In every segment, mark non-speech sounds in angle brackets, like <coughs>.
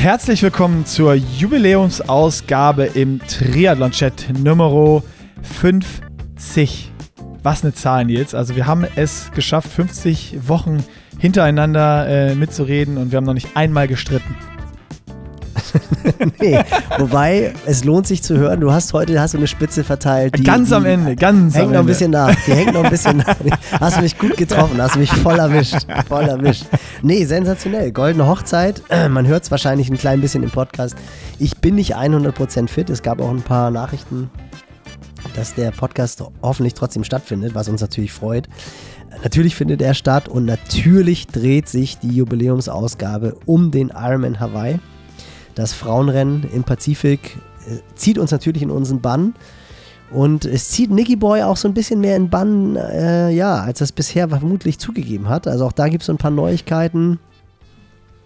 Herzlich willkommen zur Jubiläumsausgabe im Triathlon-Chat Nummer 50. Was eine Zahl, Nils. Also wir haben es geschafft, 50 Wochen hintereinander äh, mitzureden und wir haben noch nicht einmal gestritten. <laughs> nee, wobei es lohnt sich zu hören. Du hast heute hast du eine Spitze verteilt. Die, ganz am Ende, ganz hängt am noch Ende. ein bisschen nach. Die hängt noch ein bisschen nach. <laughs> Hast du mich gut getroffen, hast mich voll erwischt. Voll erwischt. Nee, sensationell. Goldene Hochzeit. <clears throat> Man hört es wahrscheinlich ein klein bisschen im Podcast. Ich bin nicht 100% fit. Es gab auch ein paar Nachrichten, dass der Podcast hoffentlich trotzdem stattfindet, was uns natürlich freut. Natürlich findet er statt und natürlich dreht sich die Jubiläumsausgabe um den Ironman Hawaii. Das Frauenrennen im Pazifik äh, zieht uns natürlich in unseren Bann. Und es zieht Nicky Boy auch so ein bisschen mehr in Bann, äh, ja, als es bisher vermutlich zugegeben hat. Also auch da gibt es so ein paar Neuigkeiten,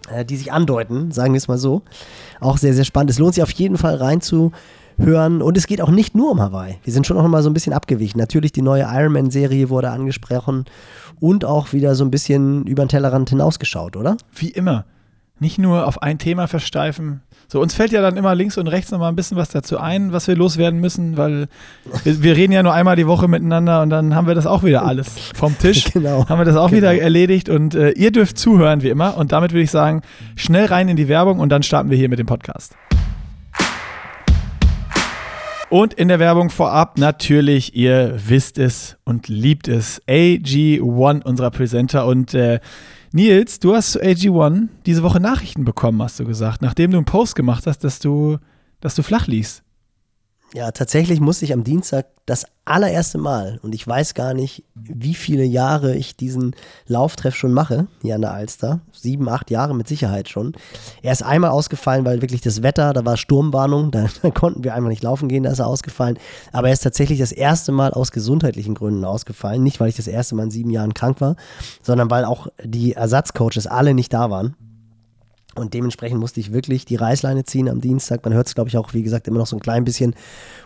äh, die sich andeuten, sagen wir es mal so. Auch sehr, sehr spannend. Es lohnt sich auf jeden Fall reinzuhören. Und es geht auch nicht nur um Hawaii. Wir sind schon noch mal so ein bisschen abgewichen. Natürlich die neue Ironman-Serie wurde angesprochen und auch wieder so ein bisschen über den Tellerrand hinausgeschaut, oder? Wie immer. Nicht nur auf ein Thema versteifen. So, uns fällt ja dann immer links und rechts nochmal ein bisschen was dazu ein, was wir loswerden müssen, weil wir, wir, reden ja nur einmal die Woche miteinander und dann haben wir das auch wieder alles vom Tisch. <laughs> Genau. Haben wir das auch genau. wieder erledigt und äh, ihr dürft zuhören, wie immer. Und damit würde ich sagen, schnell rein in die Werbung und dann starten wir hier mit dem Podcast. Und in der Werbung vorab natürlich, ihr wisst es und liebt es, AG1, unserer Presenter. Und äh, Nils, du hast zu AG1 diese Woche Nachrichten bekommen, hast du gesagt, nachdem du einen Post gemacht hast, dass du, dass du flach liegst. Ja, tatsächlich musste ich am Dienstag das allererste Mal, und ich weiß gar nicht, wie viele Jahre ich diesen Lauftreff schon mache, hier an der Alster. Sieben, acht Jahre mit Sicherheit schon. Er ist einmal ausgefallen, weil wirklich das Wetter, da war Sturmwarnung, <laughs> da, da konnten wir einfach nicht laufen gehen, da ist er ausgefallen. Aber er ist tatsächlich das erste Mal aus gesundheitlichen Gründen ausgefallen. Nicht, weil ich das erste Mal in sieben Jahren krank war, sondern weil auch die Ersatzcoaches alle nicht da waren. Und dementsprechend musste ich wirklich die Reißleine ziehen am Dienstag. Man hört es, glaube ich, auch, wie gesagt, immer noch so ein klein bisschen.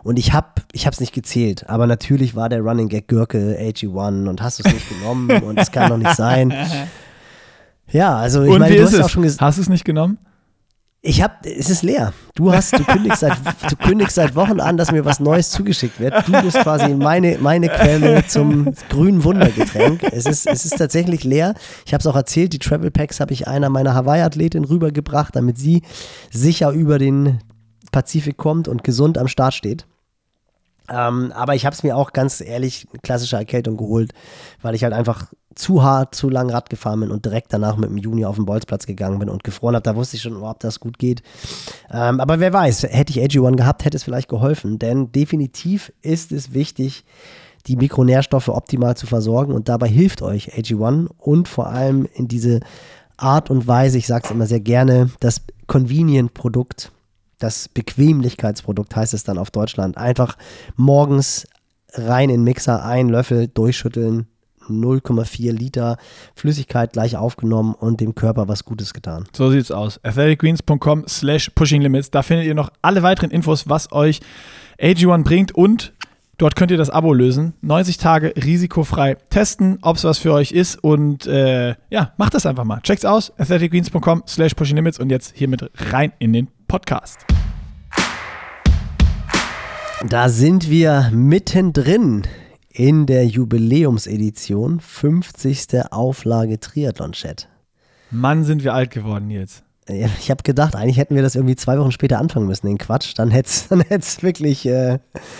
Und ich habe ich es nicht gezählt. Aber natürlich war der Running Gag Gürke AG1 und hast du es nicht genommen und es kann doch nicht sein. <laughs> Ja, also ich und meine, du ist hast es? auch schon gesagt. Hast du es nicht genommen? Ich hab, es ist leer. Du hast, du kündigst seit, du kündigst seit Wochen an, dass mir was Neues zugeschickt wird. Du bist quasi meine, meine Quelle zum grünen Wundergetränk. Es ist, es ist tatsächlich leer. Ich habe es auch erzählt, die Travel Packs habe ich einer meiner Hawaii-Athletin rübergebracht, damit sie sicher über den Pazifik kommt und gesund am Start steht. Ähm, aber ich habe es mir auch ganz ehrlich klassische Erkältung geholt, weil ich halt einfach zu hart, zu lang Rad gefahren bin und direkt danach mit dem Juni auf den Bolzplatz gegangen bin und gefroren habe. Da wusste ich schon, oh, ob das gut geht. Ähm, aber wer weiß, hätte ich AG1 gehabt, hätte es vielleicht geholfen. Denn definitiv ist es wichtig, die Mikronährstoffe optimal zu versorgen. Und dabei hilft euch AG1 und vor allem in diese Art und Weise, ich sage es immer sehr gerne, das Convenient-Produkt das Bequemlichkeitsprodukt heißt es dann auf Deutschland. Einfach morgens rein in Mixer, ein Löffel durchschütteln, 0,4 Liter Flüssigkeit gleich aufgenommen und dem Körper was Gutes getan. So sieht's aus. athleticgreens.com slash pushinglimits. Da findet ihr noch alle weiteren Infos, was euch AG1 bringt und dort könnt ihr das Abo lösen. 90 Tage risikofrei testen, ob es was für euch ist und äh, ja, macht das einfach mal. Checkt's aus. athleticgreens.com slash pushinglimits und jetzt hiermit rein in den Podcast. Da sind wir mittendrin in der Jubiläumsedition, 50. Auflage Triathlon-Chat. Mann, sind wir alt geworden jetzt. Ich habe gedacht, eigentlich hätten wir das irgendwie zwei Wochen später anfangen müssen, den Quatsch. Dann hätte es <laughs> dann hätt's wirklich, äh,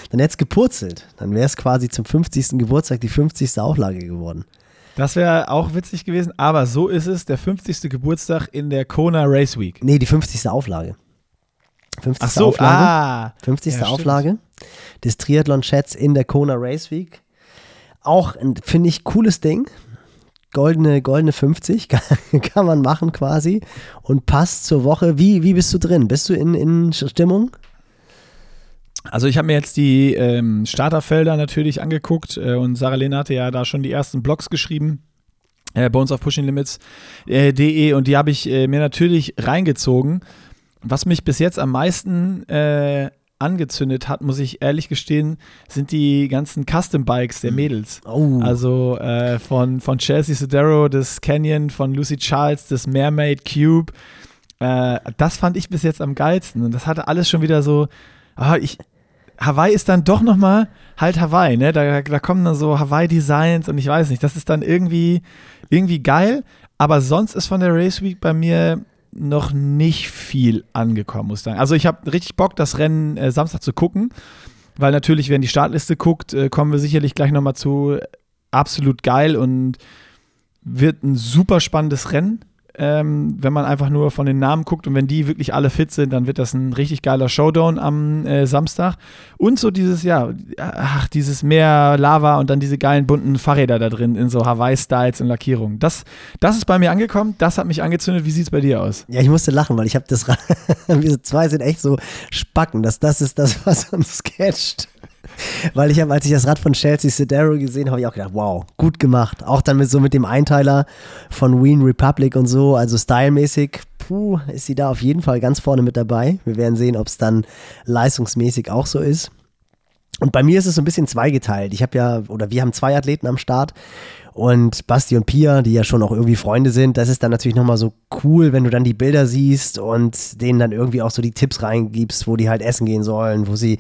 dann hätte es gepurzelt. Dann wäre es quasi zum 50. Geburtstag die 50. Auflage geworden. Das wäre auch witzig gewesen, aber so ist es, der 50. Geburtstag in der Kona Race Week. Nee, die 50. Auflage. 50. Ach so, Auflage. ah. 50. Ja. Auflage des Triathlon-Chats in der Kona Race Week. Auch, ein, finde ich, cooles Ding. Goldene, goldene 50 <laughs> kann, kann man machen quasi und passt zur Woche. Wie, wie bist du drin? Bist du in, in Stimmung? Also ich habe mir jetzt die ähm, Starterfelder natürlich angeguckt äh, und Sarah Lehn hatte ja da schon die ersten Blogs geschrieben äh, bei uns auf pushinglimits.de und die habe ich äh, mir natürlich reingezogen. Was mich bis jetzt am meisten äh, angezündet hat, muss ich ehrlich gestehen, sind die ganzen Custom Bikes der Mädels. Oh. Also äh, von, von Chelsea Sodero, das Canyon, von Lucy Charles, das Mermaid Cube. Äh, das fand ich bis jetzt am geilsten. Und das hatte alles schon wieder so, ah, ich, Hawaii ist dann doch nochmal halt Hawaii, ne? Da, da kommen dann so Hawaii-Designs und ich weiß nicht, das ist dann irgendwie, irgendwie geil. Aber sonst ist von der Race Week bei mir noch nicht viel angekommen, muss ich sagen. Also ich habe richtig Bock, das Rennen äh, Samstag zu gucken, weil natürlich, wenn die Startliste guckt, äh, kommen wir sicherlich gleich nochmal zu. Absolut geil und wird ein super spannendes Rennen ähm, wenn man einfach nur von den Namen guckt und wenn die wirklich alle fit sind, dann wird das ein richtig geiler Showdown am äh, Samstag. Und so dieses, ja, ach, dieses Meer Lava und dann diese geilen bunten Fahrräder da drin in so Hawaii-Styles und Lackierungen. Das, das ist bei mir angekommen, das hat mich angezündet. Wie sieht es bei dir aus? Ja, ich musste lachen, weil ich habe das, <laughs> wir zwei sind echt so Spacken, dass das ist das, was uns catcht. <laughs> Weil ich habe, als ich das Rad von Chelsea Sedero gesehen habe, ich auch gedacht, wow, gut gemacht. Auch dann mit so mit dem Einteiler von Wien Republic und so, also stylmäßig, puh, ist sie da auf jeden Fall ganz vorne mit dabei. Wir werden sehen, ob es dann leistungsmäßig auch so ist. Und bei mir ist es so ein bisschen zweigeteilt. Ich habe ja, oder wir haben zwei Athleten am Start und Basti und Pia, die ja schon auch irgendwie Freunde sind, das ist dann natürlich nochmal so cool, wenn du dann die Bilder siehst und denen dann irgendwie auch so die Tipps reingibst, wo die halt essen gehen sollen, wo sie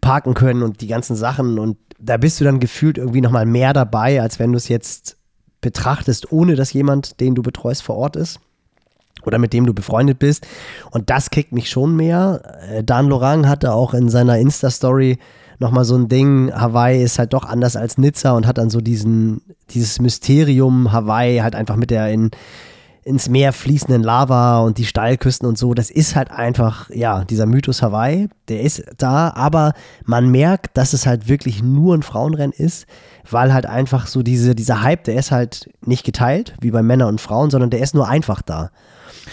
parken können und die ganzen Sachen. Und da bist du dann gefühlt irgendwie nochmal mehr dabei, als wenn du es jetzt betrachtest, ohne dass jemand, den du betreust, vor Ort ist oder mit dem du befreundet bist. Und das kickt mich schon mehr. Äh, Dan Lorang hatte auch in seiner Insta-Story nochmal so ein Ding, Hawaii ist halt doch anders als Nizza und hat dann so diesen, dieses Mysterium Hawaii halt einfach mit der in ins Meer fließenden Lava und die Steilküsten und so, das ist halt einfach, ja, dieser Mythos Hawaii, der ist da, aber man merkt, dass es halt wirklich nur ein Frauenrennen ist, weil halt einfach so diese, dieser Hype, der ist halt nicht geteilt, wie bei Männern und Frauen, sondern der ist nur einfach da.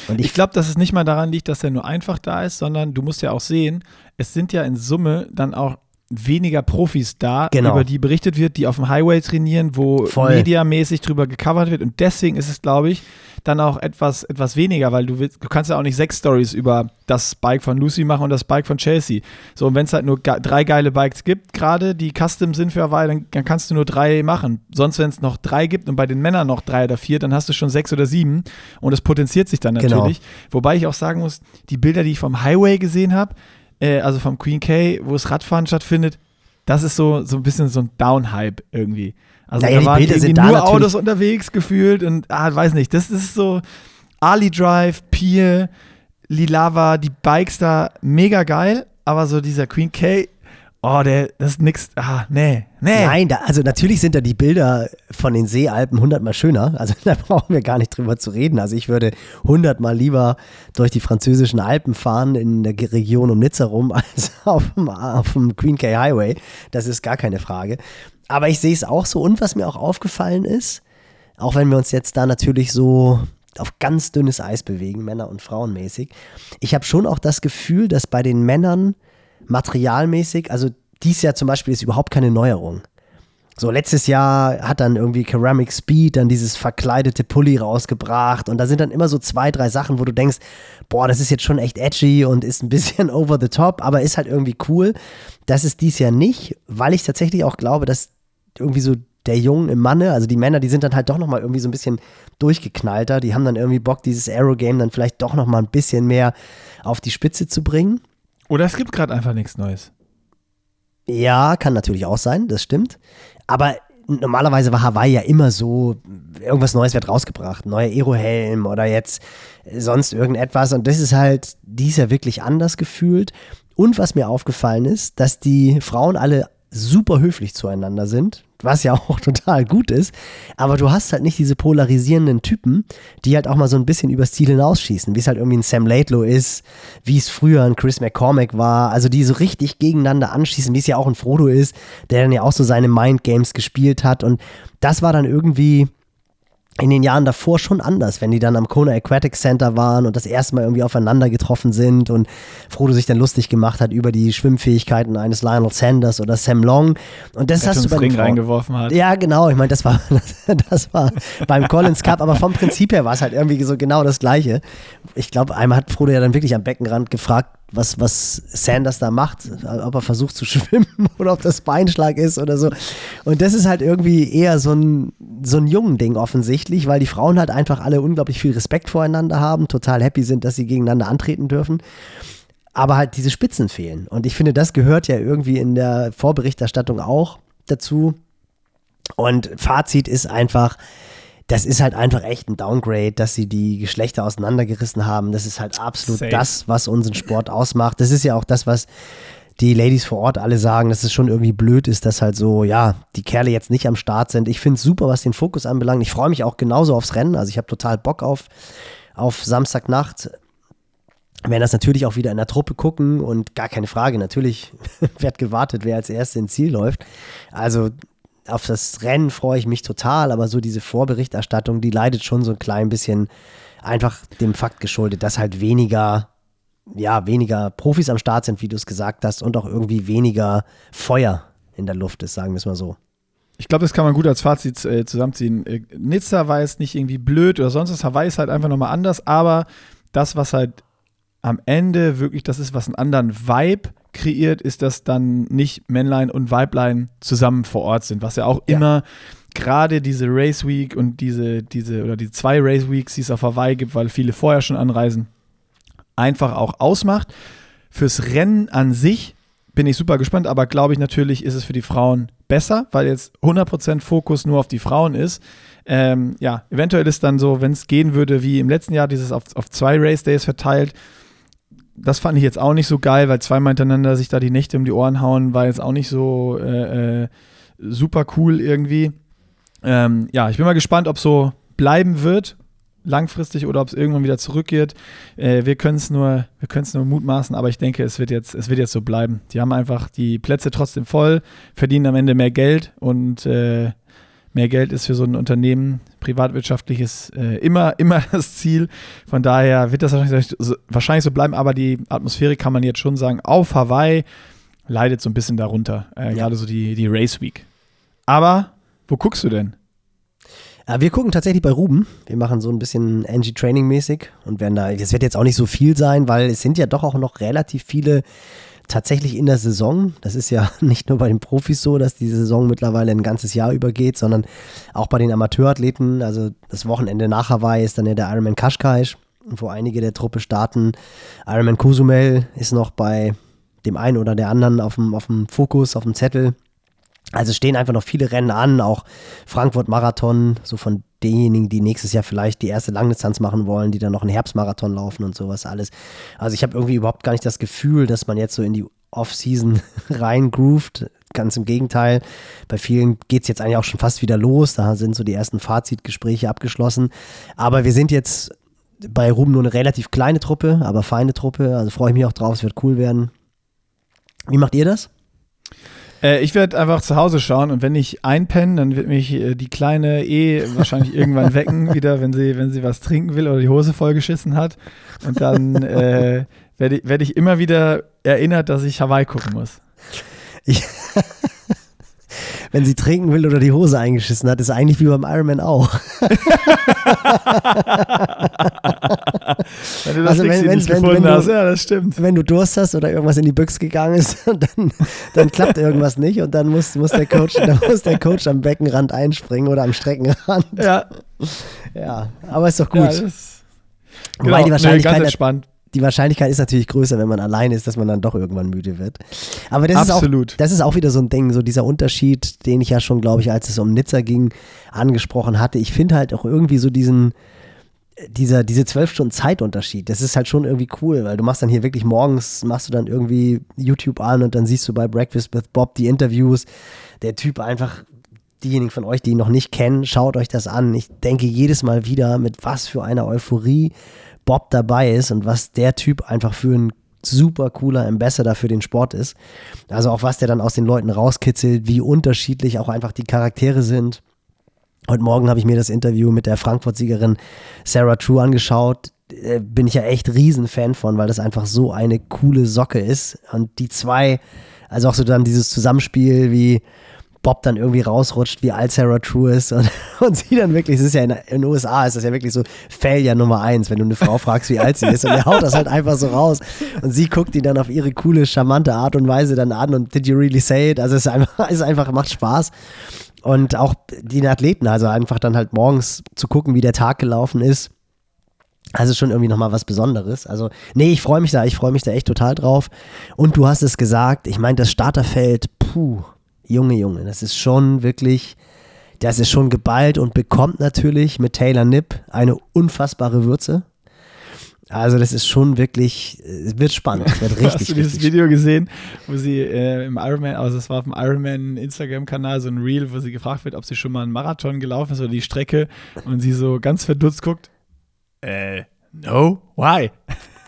Und ich, ich glaube, dass es nicht mal daran liegt, dass er nur einfach da ist, sondern du musst ja auch sehen, es sind ja in Summe dann auch weniger Profis da, genau. über die berichtet wird, die auf dem Highway trainieren, wo Voll. mediamäßig drüber gecovert wird. Und deswegen ist es, glaube ich, dann auch etwas, etwas weniger, weil du, willst, du kannst ja auch nicht sechs Stories über das Bike von Lucy machen und das Bike von Chelsea. So, und wenn es halt nur ge drei geile Bikes gibt, gerade die Custom sind für Hawaii, dann, dann kannst du nur drei machen. Sonst, wenn es noch drei gibt und bei den Männern noch drei oder vier, dann hast du schon sechs oder sieben und es potenziert sich dann genau. natürlich. Genau. Wobei ich auch sagen muss, die Bilder, die ich vom Highway gesehen habe, äh, also vom Queen K, wo das Radfahren stattfindet, das ist so, so ein bisschen so ein Down-Hype irgendwie. Also naja, da waren irgendwie nur da Autos unterwegs gefühlt und ah, weiß nicht, das ist so Ali Drive, Pier, Lilava, die Bikes da mega geil, aber so dieser Queen K, oh, der, das ist nix, ah, nee, nee. Nein, da, also natürlich sind da die Bilder von den Seealpen hundertmal schöner, also <laughs> da brauchen wir gar nicht drüber zu reden. Also ich würde hundertmal lieber durch die französischen Alpen fahren in der Region um Nizza rum, <laughs> als auf dem, auf dem Queen K Highway, das ist gar keine Frage. Aber ich sehe es auch so. Und was mir auch aufgefallen ist, auch wenn wir uns jetzt da natürlich so auf ganz dünnes Eis bewegen, Männer- und Frauenmäßig, ich habe schon auch das Gefühl, dass bei den Männern materialmäßig, also dies Jahr zum Beispiel ist überhaupt keine Neuerung. So, letztes Jahr hat dann irgendwie Ceramic Speed dann dieses verkleidete Pulli rausgebracht und da sind dann immer so zwei, drei Sachen, wo du denkst, boah, das ist jetzt schon echt edgy und ist ein bisschen <laughs> over the top, aber ist halt irgendwie cool. Das ist dies Jahr nicht, weil ich tatsächlich auch glaube, dass irgendwie so der Jungen im Manne, also die Männer, die sind dann halt doch nochmal irgendwie so ein bisschen durchgeknallter. Die haben dann irgendwie Bock, dieses Arrow-Game dann vielleicht doch nochmal ein bisschen mehr auf die Spitze zu bringen. Oder es gibt gerade einfach nichts Neues. Ja, kann natürlich auch sein, das stimmt. Aber normalerweise war Hawaii ja immer so, irgendwas Neues wird rausgebracht. Neuer Aero-Helm oder jetzt sonst irgendetwas. Und das ist halt dies Jahr wirklich anders gefühlt. Und was mir aufgefallen ist, dass die Frauen alle super höflich zueinander sind, was ja <laughs> auch total gut ist, aber du hast halt nicht diese polarisierenden Typen, die halt auch mal so ein bisschen übers Ziel hinausschießen, wie es halt irgendwie ein Sam Laidlow ist, wie es früher ein Chris McCormack war, also die so richtig gegeneinander anschießen, wie es ja auch ein Frodo ist, der dann ja auch so seine Mindgames gespielt hat. Und das war dann irgendwie in den Jahren davor schon anders, wenn die dann am Kona Aquatic Center waren und das erste Mal irgendwie aufeinander getroffen sind und Frodo sich dann lustig gemacht hat über die Schwimmfähigkeiten eines Lionel Sanders oder Sam Long und das hast du beim Ring reingeworfen hat. Ja, genau, ich meine, das war <laughs> das war beim Collins Cup, aber vom Prinzip her war es halt irgendwie so genau das gleiche. Ich glaube, einmal hat Frodo ja dann wirklich am Beckenrand gefragt, was, was Sanders da macht, ob er versucht zu <laughs> schwimmen oder ob das Beinschlag ist oder so. Und das ist halt irgendwie eher so ein, so ein jungen Ding offensichtlich, weil die Frauen halt einfach alle unglaublich viel Respekt voreinander haben, total happy sind, dass sie gegeneinander antreten dürfen. Aber halt diese Spitzen fehlen. Und ich finde, das gehört ja irgendwie in der Vorberichterstattung auch dazu. Und Fazit ist einfach, das ist halt einfach echt ein Downgrade, dass sie die Geschlechter auseinandergerissen haben. Das ist halt absolut Safe. das, was unseren Sport ausmacht. Das ist ja auch das, was die Ladies vor Ort alle sagen, dass es schon irgendwie blöd ist, dass halt so, ja, die Kerle jetzt nicht am Start sind. Ich finde es super, was den Fokus anbelangt. Ich freue mich auch genauso aufs Rennen. Also ich habe total Bock auf, auf Samstagnacht. Wir werden das natürlich auch wieder in der Truppe gucken und gar keine Frage, natürlich <laughs> wird gewartet, wer als Erster ins Ziel läuft. Also auf das Rennen freue ich mich total, aber so diese Vorberichterstattung, die leidet schon so ein klein bisschen einfach dem Fakt geschuldet, dass halt weniger, ja, weniger Profis am Start sind, wie du es gesagt hast, und auch irgendwie weniger Feuer in der Luft ist, sagen wir es mal so. Ich glaube, das kann man gut als Fazit äh, zusammenziehen. Äh, Nizza war jetzt nicht irgendwie blöd oder sonst was. Hawaii ist halt einfach nochmal anders, aber das, was halt am Ende wirklich das ist, was einen anderen Vibe kreiert, ist, dass dann nicht Männlein und Weiblein zusammen vor Ort sind, was ja auch ja. immer gerade diese Race Week und diese, diese oder die zwei Race Weeks, die es auf Hawaii gibt, weil viele vorher schon anreisen, einfach auch ausmacht. Fürs Rennen an sich bin ich super gespannt, aber glaube ich natürlich ist es für die Frauen besser, weil jetzt 100% Fokus nur auf die Frauen ist. Ähm, ja, eventuell ist dann so, wenn es gehen würde wie im letzten Jahr, dieses auf, auf zwei Race Days verteilt, das fand ich jetzt auch nicht so geil, weil zweimal hintereinander sich da die Nächte um die Ohren hauen, war jetzt auch nicht so äh, äh, super cool irgendwie. Ähm, ja, ich bin mal gespannt, ob so bleiben wird, langfristig oder ob es irgendwann wieder zurückgeht. Äh, wir können es nur, wir können es nur mutmaßen, aber ich denke, es wird jetzt, es wird jetzt so bleiben. Die haben einfach die Plätze trotzdem voll, verdienen am Ende mehr Geld und äh, mehr Geld ist für so ein Unternehmen, privatwirtschaftliches, äh, immer, <laughs> immer das Ziel. Von daher wird das wahrscheinlich so, wahrscheinlich so bleiben, aber die Atmosphäre kann man jetzt schon sagen, auf Hawaii leidet so ein bisschen darunter, äh, ja. gerade so die, die Race Week. Aber wo guckst du denn? Ja, wir gucken tatsächlich bei Ruben. Wir machen so ein bisschen Angie Training mäßig und werden da, das wird jetzt auch nicht so viel sein, weil es sind ja doch auch noch relativ viele tatsächlich in der Saison. Das ist ja <laughs> nicht nur bei den Profis so, dass die Saison mittlerweile ein ganzes Jahr übergeht, sondern auch bei den Amateurathleten. Also das Wochenende nach Hawaii ist dann ja der Ironman Kashkaisch, wo einige der Truppe starten. Ironman Cozumel ist noch bei dem einen oder der anderen auf dem, auf dem Fokus, auf dem Zettel. Also stehen einfach noch viele Rennen an, auch Frankfurt Marathon, so von denjenigen, die nächstes Jahr vielleicht die erste Langdistanz machen wollen, die dann noch einen Herbstmarathon laufen und sowas alles. Also ich habe irgendwie überhaupt gar nicht das Gefühl, dass man jetzt so in die Off-Season <laughs> reingroovt. Ganz im Gegenteil. Bei vielen geht es jetzt eigentlich auch schon fast wieder los. Da sind so die ersten Fazitgespräche abgeschlossen. Aber wir sind jetzt bei Ruben nur eine relativ kleine Truppe, aber feine Truppe. Also freue ich mich auch drauf. Es wird cool werden. Wie macht ihr das? Äh, ich werde einfach zu Hause schauen und wenn ich einpenne, dann wird mich äh, die Kleine eh wahrscheinlich <laughs> irgendwann wecken, wieder, wenn sie, wenn sie was trinken will oder die Hose vollgeschissen hat. Und dann äh, werde werd ich immer wieder erinnert, dass ich Hawaii gucken muss. Ich wenn sie trinken will oder die Hose eingeschissen hat, ist eigentlich wie beim Ironman auch. <laughs> wenn du das also wenn, wenn, wenn, wenn, du, hast, ja, das stimmt. Wenn du Durst hast oder irgendwas in die Büchse gegangen ist, <laughs> dann, dann klappt irgendwas nicht und dann muss, muss, der Coach, dann muss der Coach am Beckenrand einspringen oder am Streckenrand. Ja. Ja, aber ist doch gut. Ja, das, genau, Wobei die Wahrscheinlichkeit, nee, die Wahrscheinlichkeit ist natürlich größer, wenn man alleine ist, dass man dann doch irgendwann müde wird. Aber das, Absolut. Ist, auch, das ist auch wieder so ein Ding, so dieser Unterschied, den ich ja schon, glaube ich, als es um Nizza ging, angesprochen hatte. Ich finde halt auch irgendwie so diesen, dieser, diese zwölf Stunden Zeitunterschied, das ist halt schon irgendwie cool, weil du machst dann hier wirklich morgens, machst du dann irgendwie YouTube an und dann siehst du bei Breakfast with Bob die Interviews. Der Typ einfach, diejenigen von euch, die ihn noch nicht kennen, schaut euch das an. Ich denke jedes Mal wieder, mit was für einer Euphorie Bob dabei ist und was der Typ einfach für ein super cooler Ambassador für den Sport ist. Also auch was der dann aus den Leuten rauskitzelt, wie unterschiedlich auch einfach die Charaktere sind. Heute Morgen habe ich mir das Interview mit der Frankfurt-Siegerin Sarah True angeschaut. Äh, bin ich ja echt Riesenfan von, weil das einfach so eine coole Socke ist. Und die zwei, also auch so dann dieses Zusammenspiel, wie Bob dann irgendwie rausrutscht, wie alt Sarah True ist und, <laughs> und sie dann wirklich, es ist ja in, in, den USA, ist das ja wirklich so Failure Nummer eins, wenn du eine Frau fragst, wie alt sie ist und er haut das halt einfach so raus und sie guckt ihn dann auf ihre coole, charmante Art und Weise dann an und did you really say it? Also es ist einfach, <laughs> es ist einfach macht Spaß und auch die Athleten, also einfach dann halt morgens zu gucken, wie der Tag gelaufen ist. Also schon irgendwie nochmal was Besonderes. Also, nee, ich freue mich da, ich freue mich da echt total drauf. Und du hast es gesagt, ich meine, das Starterfeld, puh, Junge, Junge, das ist schon wirklich, das ist schon geballt und bekommt natürlich mit Taylor Nipp eine unfassbare Würze. Also das ist schon wirklich, es wird spannend, es wird <laughs> richtig, Hast du dieses Video gesehen, wo sie äh, im Ironman, also es war auf dem Ironman Instagram-Kanal so ein Reel, wo sie gefragt wird, ob sie schon mal einen Marathon gelaufen ist oder die Strecke und sie so ganz verdutzt guckt, äh, no, why?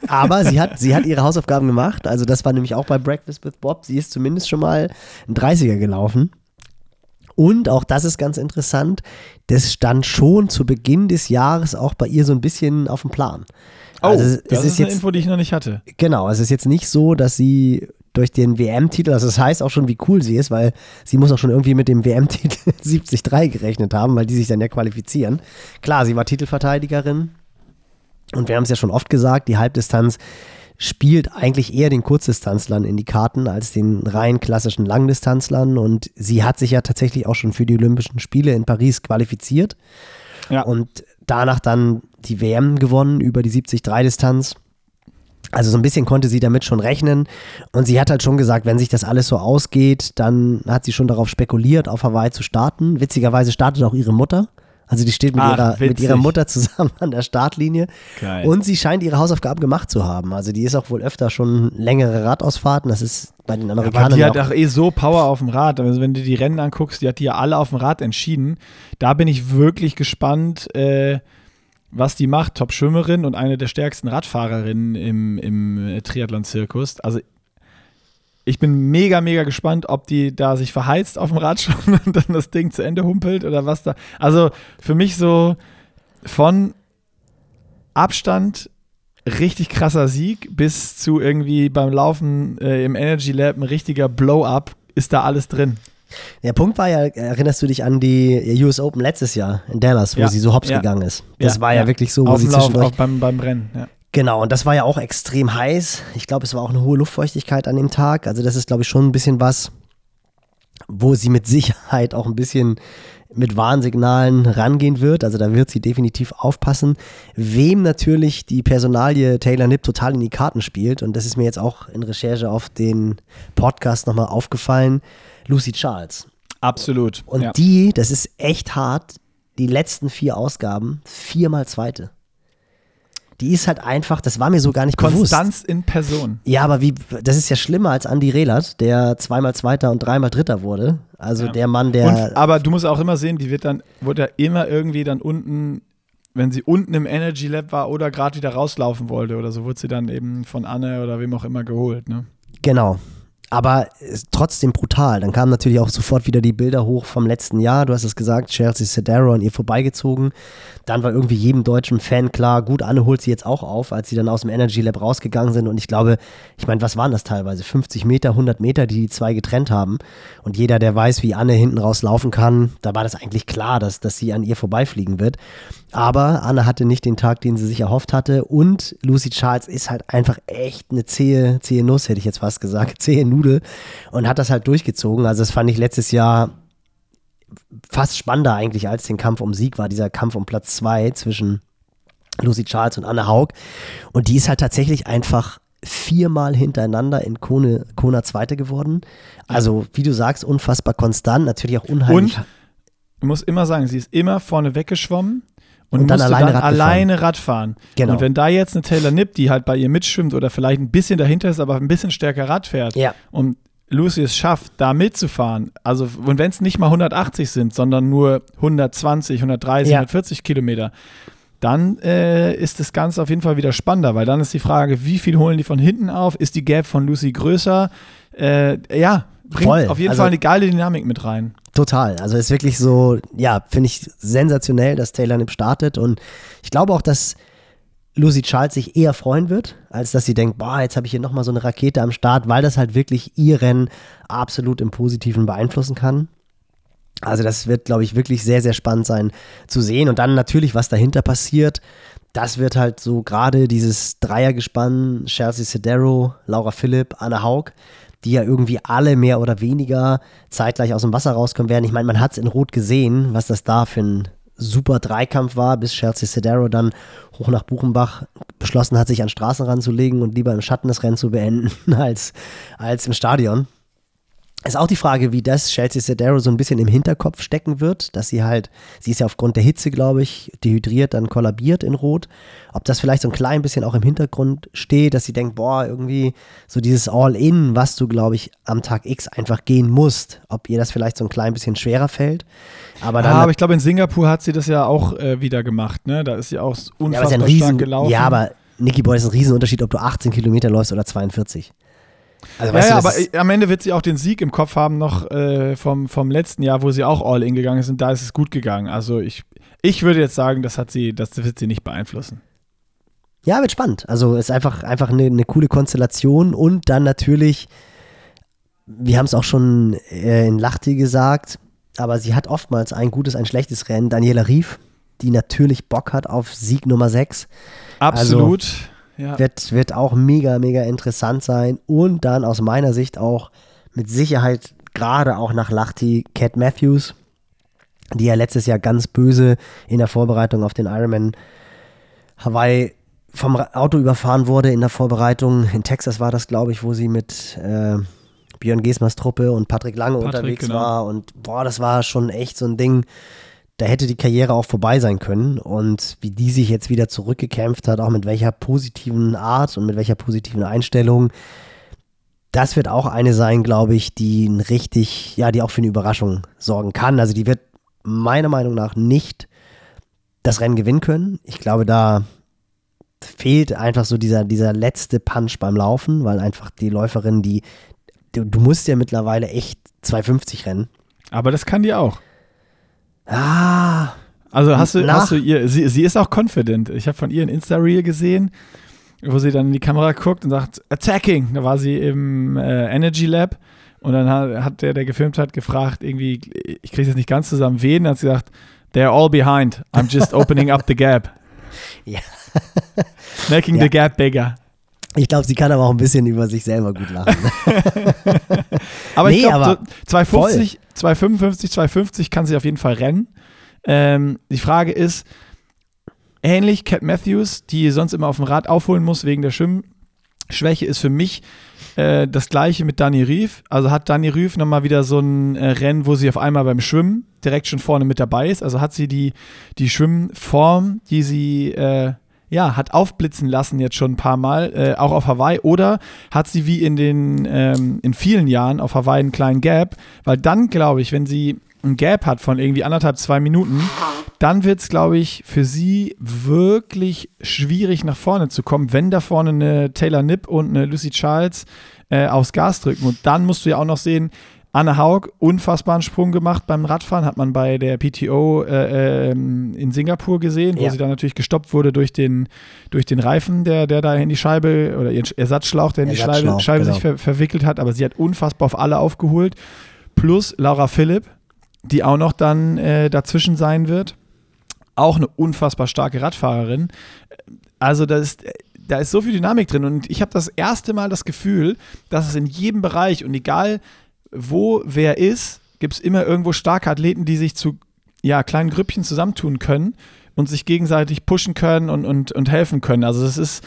Aber sie hat, sie hat ihre Hausaufgaben gemacht. Also, das war nämlich auch bei Breakfast with Bob. Sie ist zumindest schon mal ein 30er gelaufen. Und auch das ist ganz interessant, das stand schon zu Beginn des Jahres auch bei ihr so ein bisschen auf dem Plan. Oh, also das ist, ist eine jetzt, Info, die ich noch nicht hatte. Genau, es ist jetzt nicht so, dass sie durch den WM-Titel, also das heißt auch schon, wie cool sie ist, weil sie muss auch schon irgendwie mit dem WM-Titel 73 <laughs> gerechnet haben, weil die sich dann ja qualifizieren. Klar, sie war Titelverteidigerin, und wir haben es ja schon oft gesagt, die Halbdistanz spielt eigentlich eher den Kurzdistanzlern in die Karten als den rein klassischen Langdistanzlern. Und sie hat sich ja tatsächlich auch schon für die Olympischen Spiele in Paris qualifiziert. Ja. Und danach dann die WM gewonnen über die 70-3-Distanz. Also so ein bisschen konnte sie damit schon rechnen. Und sie hat halt schon gesagt, wenn sich das alles so ausgeht, dann hat sie schon darauf spekuliert, auf Hawaii zu starten. Witzigerweise startet auch ihre Mutter. Also die steht mit, Ach, ihrer, mit ihrer Mutter zusammen an der Startlinie. Geil. Und sie scheint ihre Hausaufgaben gemacht zu haben. Also die ist auch wohl öfter schon längere Radausfahrten. Das ist bei den Amerikanern. Aber die hat auch eh so Power auf dem Rad. Also wenn du die Rennen anguckst, die hat die ja alle auf dem Rad entschieden. Da bin ich wirklich gespannt, äh, was die macht. Top-Schwimmerin und eine der stärksten Radfahrerinnen im, im Triathlon-Zirkus. Also ich bin mega, mega gespannt, ob die da sich verheizt auf dem Rad schon <laughs> und dann das Ding zu Ende humpelt oder was da. Also für mich so von Abstand richtig krasser Sieg bis zu irgendwie beim Laufen äh, im Energy Lab ein richtiger Blow-up ist da alles drin. Der Punkt war ja, erinnerst du dich an die US Open letztes Jahr in Dallas, wo ja. sie so hops ja. gegangen ist? Das ja. war ja, wirklich so, wo auf sie Lauf, zwischendurch beim, beim Rennen. Genau, und das war ja auch extrem heiß. Ich glaube, es war auch eine hohe Luftfeuchtigkeit an dem Tag. Also das ist, glaube ich, schon ein bisschen was, wo sie mit <laughs> Sicherheit auch ein bisschen mit Warnsignalen rangehen wird. Also da wird sie definitiv aufpassen. Wem natürlich die Personalie Taylor Nipp total in die Karten spielt, und das ist mir jetzt auch in Recherche auf den Podcast nochmal aufgefallen, Lucy Charles. Absolut. Und ja. die, das ist echt hart, die letzten vier Ausgaben, viermal zweite die ist halt einfach, das war mir so gar nicht Konstanz bewusst. Konstanz in Person. Ja, aber wie, das ist ja schlimmer als Andy Rehlert, der zweimal Zweiter und dreimal Dritter wurde. Also ja. der Mann, der. Und, aber du musst auch immer sehen, die wird dann, wurde ja immer irgendwie dann unten, wenn sie unten im Energy Lab war oder gerade wieder rauslaufen wollte oder so, wurde sie dann eben von Anne oder wem auch immer geholt, ne? Genau aber trotzdem brutal. Dann kamen natürlich auch sofort wieder die Bilder hoch vom letzten Jahr. Du hast es gesagt, Chelsea Sedero an ihr vorbeigezogen. Dann war irgendwie jedem deutschen Fan klar, gut, Anne holt sie jetzt auch auf, als sie dann aus dem Energy Lab rausgegangen sind. Und ich glaube, ich meine, was waren das teilweise? 50 Meter, 100 Meter, die die zwei getrennt haben. Und jeder, der weiß, wie Anne hinten raus laufen kann, da war das eigentlich klar, dass, dass sie an ihr vorbeifliegen wird. Aber Anne hatte nicht den Tag, den sie sich erhofft hatte. Und Lucy Charles ist halt einfach echt eine zähe, zähe Nuss, hätte ich jetzt fast gesagt, <laughs> zähe Nudel. Und hat das halt durchgezogen. Also das fand ich letztes Jahr fast spannender eigentlich als den Kampf um Sieg war, dieser Kampf um Platz zwei zwischen Lucy Charles und Anne Haug. Und die ist halt tatsächlich einfach viermal hintereinander in Kona, Kona Zweite geworden. Also, wie du sagst, unfassbar konstant, natürlich auch unheimlich. Und, du musst immer sagen, sie ist immer vorne weggeschwommen und, und dann alleine, dann alleine Radfahren. Genau. Und wenn da jetzt eine Taylor Nipp, die halt bei ihr mitschwimmt oder vielleicht ein bisschen dahinter ist, aber ein bisschen stärker Rad fährt ja. und Lucy es schafft, da mitzufahren, also und wenn es nicht mal 180 sind, sondern nur 120, 130, ja. 140 Kilometer, dann äh, ist das Ganze auf jeden Fall wieder spannender, weil dann ist die Frage, wie viel holen die von hinten auf? Ist die Gap von Lucy größer? Äh, ja, bringt Voll. auf jeden also, Fall eine geile Dynamik mit rein. Total. Also ist wirklich so, ja, finde ich sensationell, dass Taylor Nipp startet. Und ich glaube auch, dass Lucy Charles sich eher freuen wird, als dass sie denkt, boah, jetzt habe ich hier nochmal so eine Rakete am Start, weil das halt wirklich ihr Rennen absolut im Positiven beeinflussen kann. Also das wird, glaube ich, wirklich sehr, sehr spannend sein zu sehen. Und dann natürlich, was dahinter passiert, das wird halt so gerade dieses Dreiergespann, Chelsea Sedero, Laura Philipp, Anna Haug, die ja irgendwie alle mehr oder weniger zeitgleich aus dem Wasser rauskommen werden. Ich meine, man hat es in Rot gesehen, was das da für ein super Dreikampf war, bis Chelsea Sedero dann hoch nach Buchenbach beschlossen hat, sich an Straßen ranzulegen und lieber im Schatten das Rennen zu beenden, <laughs> als, als im Stadion. Ist auch die Frage, wie das Chelsea Sedero so ein bisschen im Hinterkopf stecken wird, dass sie halt, sie ist ja aufgrund der Hitze, glaube ich, dehydriert, dann kollabiert in Rot. Ob das vielleicht so ein klein bisschen auch im Hintergrund steht, dass sie denkt, boah, irgendwie so dieses All-In, was du, glaube ich, am Tag X einfach gehen musst, ob ihr das vielleicht so ein klein bisschen schwerer fällt. Aber, dann, ja, aber ich glaube, in Singapur hat sie das ja auch äh, wieder gemacht, ne? Da ist sie auch unfassbar ja, ja Riesen, stark gelaufen. Ja, aber Niki Boy ist ein Riesenunterschied, ob du 18 Kilometer läufst oder 42. Also, ja, ja aber am Ende wird sie auch den Sieg im Kopf haben, noch äh, vom, vom letzten Jahr, wo sie auch All-In gegangen ist und da ist es gut gegangen. Also ich, ich würde jetzt sagen, das hat sie, das wird sie nicht beeinflussen. Ja, wird spannend. Also ist einfach, einfach eine, eine coole Konstellation und dann natürlich, wir haben es auch schon äh, in Lachti gesagt, aber sie hat oftmals ein gutes, ein schlechtes Rennen. Daniela Rief, die natürlich Bock hat auf Sieg Nummer 6. Absolut. Also, ja. Wird, wird auch mega, mega interessant sein. Und dann aus meiner Sicht auch mit Sicherheit gerade auch nach Lachti Cat Matthews, die ja letztes Jahr ganz böse in der Vorbereitung auf den Ironman Hawaii vom Auto überfahren wurde in der Vorbereitung. In Texas war das, glaube ich, wo sie mit äh, Björn Gesmers Truppe und Patrick Lange Patrick, unterwegs genau. war. Und boah, das war schon echt so ein Ding da hätte die Karriere auch vorbei sein können. Und wie die sich jetzt wieder zurückgekämpft hat, auch mit welcher positiven Art und mit welcher positiven Einstellung, das wird auch eine sein, glaube ich, die richtig, ja, die auch für eine Überraschung sorgen kann. Also die wird meiner Meinung nach nicht das Rennen gewinnen können. Ich glaube, da fehlt einfach so dieser, dieser letzte Punch beim Laufen, weil einfach die Läuferin, die, du, du musst ja mittlerweile echt 250 rennen. Aber das kann die auch. Ah. Also hast du, hast du ihr, sie, sie ist auch confident. Ich habe von ihr ein Insta-Reel gesehen, wo sie dann in die Kamera guckt und sagt, Attacking. Da war sie im äh, Energy Lab und dann hat, hat, der, der gefilmt hat, gefragt, irgendwie, ich kriege es nicht ganz zusammen, wen, dann hat sie gesagt, they're all behind. I'm just opening up the gap. <laughs> Ja. Making ja. the gap bigger. Ich glaube, sie kann aber auch ein bisschen über sich selber gut lachen. <laughs> aber nee, ich glaube, so 250, 255, 250 kann sie auf jeden Fall rennen. Ähm, die Frage ist, ähnlich Cat Matthews, die sonst immer auf dem Rad aufholen muss wegen der Schwimmschwäche, ist für mich äh, das gleiche mit Dani Rief. Also hat Dani Rief nochmal wieder so ein äh, Rennen, wo sie auf einmal beim Schwimmen direkt schon vorne mit dabei ist. Also hat sie die, die Schwimmform, die sie äh, ja, hat aufblitzen lassen jetzt schon ein paar Mal, äh, auch auf Hawaii, oder hat sie wie in den ähm, in vielen Jahren auf Hawaii einen kleinen Gap, weil dann glaube ich, wenn sie ein Gap hat von irgendwie anderthalb, zwei Minuten, dann wird es, glaube ich, für sie wirklich schwierig nach vorne zu kommen, wenn da vorne eine Taylor Nipp und eine Lucy Charles äh, aufs Gas drücken. Und dann musst du ja auch noch sehen, Anne Haug, unfassbaren Sprung gemacht beim Radfahren, hat man bei der PTO äh, äh, in Singapur gesehen, wo ja. sie dann natürlich gestoppt wurde durch den, durch den Reifen, der, der da in die Scheibe oder ihren Ersatzschlauch, der in die Scheibe, Scheibe genau. sich ver verwickelt hat. Aber sie hat unfassbar auf alle aufgeholt. Plus Laura Philipp, die auch noch dann äh, dazwischen sein wird. Auch eine unfassbar starke Radfahrerin. Also, das ist, da ist so viel Dynamik drin. Und ich habe das erste Mal das Gefühl, dass es in jedem Bereich und egal wo wer ist, gibt es immer irgendwo starke Athleten, die sich zu ja, kleinen Grüppchen zusammentun können und sich gegenseitig pushen können und, und, und helfen können. Also das ist,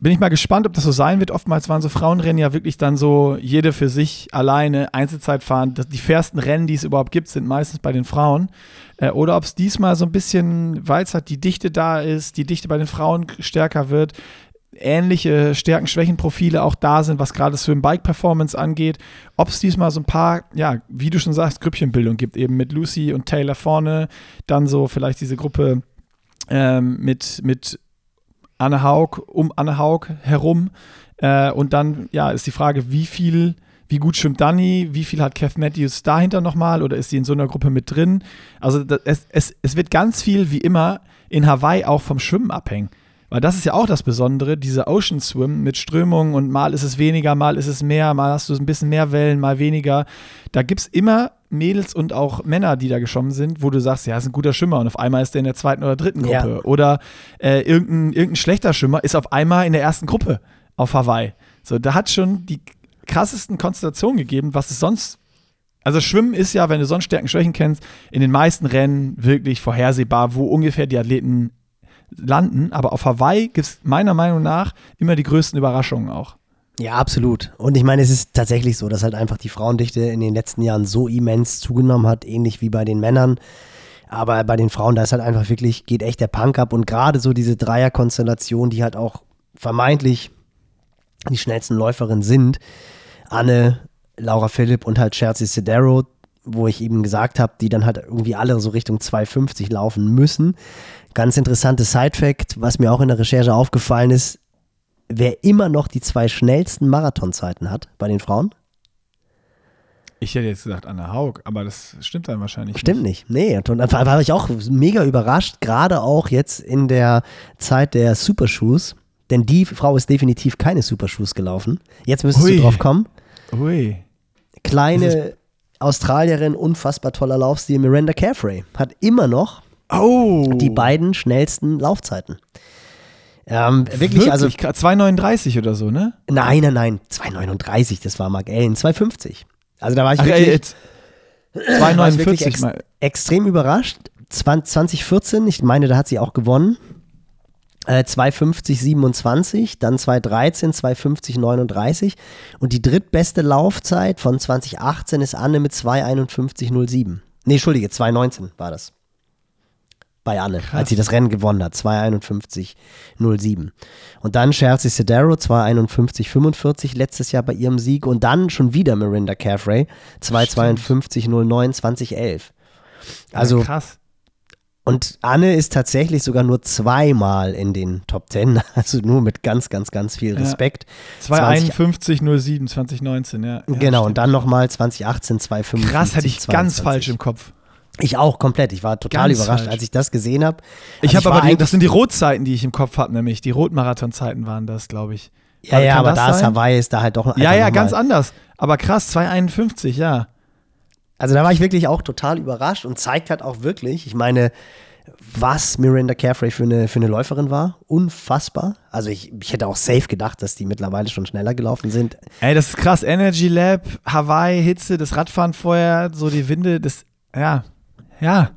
bin ich mal gespannt, ob das so sein wird. Oftmals waren so Frauenrennen ja wirklich dann so jede für sich alleine Einzelzeit fahren. Die fairsten Rennen, die es überhaupt gibt, sind meistens bei den Frauen. Äh, oder ob es diesmal so ein bisschen, weil es halt die Dichte da ist, die Dichte bei den Frauen stärker wird, ähnliche Stärken-Schwächen-Profile auch da sind, was gerade Swim Bike Performance angeht. Ob es diesmal so ein paar, ja, wie du schon sagst, Grüppchenbildung gibt, eben mit Lucy und Taylor vorne, dann so vielleicht diese Gruppe ähm, mit, mit Anne Haug, um Anne Haug herum. Äh, und dann, ja, ist die Frage, wie viel, wie gut schwimmt Dani, wie viel hat Kev Matthews dahinter nochmal oder ist sie in so einer Gruppe mit drin? Also das, es, es, es wird ganz viel, wie immer, in Hawaii auch vom Schwimmen abhängen. Weil das ist ja auch das Besondere, diese Ocean Swim mit Strömungen und mal ist es weniger, mal ist es mehr, mal hast du ein bisschen mehr Wellen, mal weniger. Da gibt es immer Mädels und auch Männer, die da geschwommen sind, wo du sagst, ja, ist ein guter Schwimmer und auf einmal ist der in der zweiten oder dritten Gruppe. Ja. Oder äh, irgendein, irgendein schlechter Schwimmer ist auf einmal in der ersten Gruppe auf Hawaii. So, da hat schon die krassesten Konstellationen gegeben, was es sonst. Also Schwimmen ist ja, wenn du sonst Stärken, Schwächen kennst, in den meisten Rennen wirklich vorhersehbar, wo ungefähr die Athleten landen. Aber auf Hawaii gibt es meiner Meinung nach immer die größten Überraschungen auch. Ja, absolut. Und ich meine, es ist tatsächlich so, dass halt einfach die Frauendichte in den letzten Jahren so immens zugenommen hat, ähnlich wie bei den Männern. Aber bei den Frauen, da ist halt einfach wirklich, geht echt der Punk ab. Und gerade so diese Dreierkonstellation, die halt auch vermeintlich die schnellsten Läuferinnen sind, Anne, Laura Philipp und halt Chelsea Sedero, wo ich eben gesagt habe, die dann halt irgendwie alle so Richtung 250 laufen müssen. Ganz interessantes Side-Fact, was mir auch in der Recherche aufgefallen ist, wer immer noch die zwei schnellsten Marathonzeiten hat bei den Frauen? Ich hätte jetzt gesagt Anna Haug, aber das stimmt dann wahrscheinlich Stimmt nicht. Nee, und dann war ich auch mega überrascht, gerade auch jetzt in der Zeit der Supershoes. Denn die Frau ist definitiv keine Supershoes gelaufen. Jetzt müsstest Hui. du drauf kommen. Ui. Kleine Australierin, unfassbar toller Laufstil, Miranda Carefrey, hat immer noch Oh. die beiden schnellsten Laufzeiten. Ähm, wirklich, also, Gra- 2,39 oder so, ne? nein, nein, nein, 2,39, das war Mark Allen, 2,50. Also da war ich Ach, wirklich, ey, jetzt war ich wirklich 2,49 ex mal. extrem überrascht. 20, 2014, ich meine, da hat sie auch gewonnen. Äh, 250 27, dann 213, 250 39 und die drittbeste Laufzeit von 2018 ist Anne mit 251 07. Nee, Entschuldige, 219 war das. Bei Anne, als sie das Rennen gewonnen hat, 251 07. Und dann Chelsea Sedero 251 45 letztes Jahr bei ihrem Sieg und dann schon wieder Miranda Carefrey 252 09 2011. Also ja, krass. und Anne ist tatsächlich sogar nur zweimal in den Top 10, <laughs> also nur mit ganz, ganz, ganz viel Ja. Respekt. 20 2,51,07 2019, ja. ja genau, und stimmt. dann nochmal 2018, 255. Krass, hatte ich ganz 22. falsch im Kopf. Ich auch komplett. Ich war total Ganz überrascht, falsch. als ich das gesehen habe. Ich Also habe aber, die, das sind die Rotzeiten, die ich im Kopf habe, nämlich die Rotmarathonzeiten waren das, glaube ich. Ja, ja, aber da ist? Hawaii ist da halt doch Ja, ja, ganz anders. Aber krass, 2,51, ja. Also da war ich wirklich auch total überrascht und zeigt halt auch wirklich, ich meine, was Miranda Carefrey für eine, für eine Läuferin war. Unfassbar. Also ich, ich hätte auch safe gedacht, dass die mittlerweile schon schneller gelaufen sind. Ey, das ist krass. Energy Lab, Hawaii, Hitze, das Radfahren vorher, so die Winde, das, ja, ja.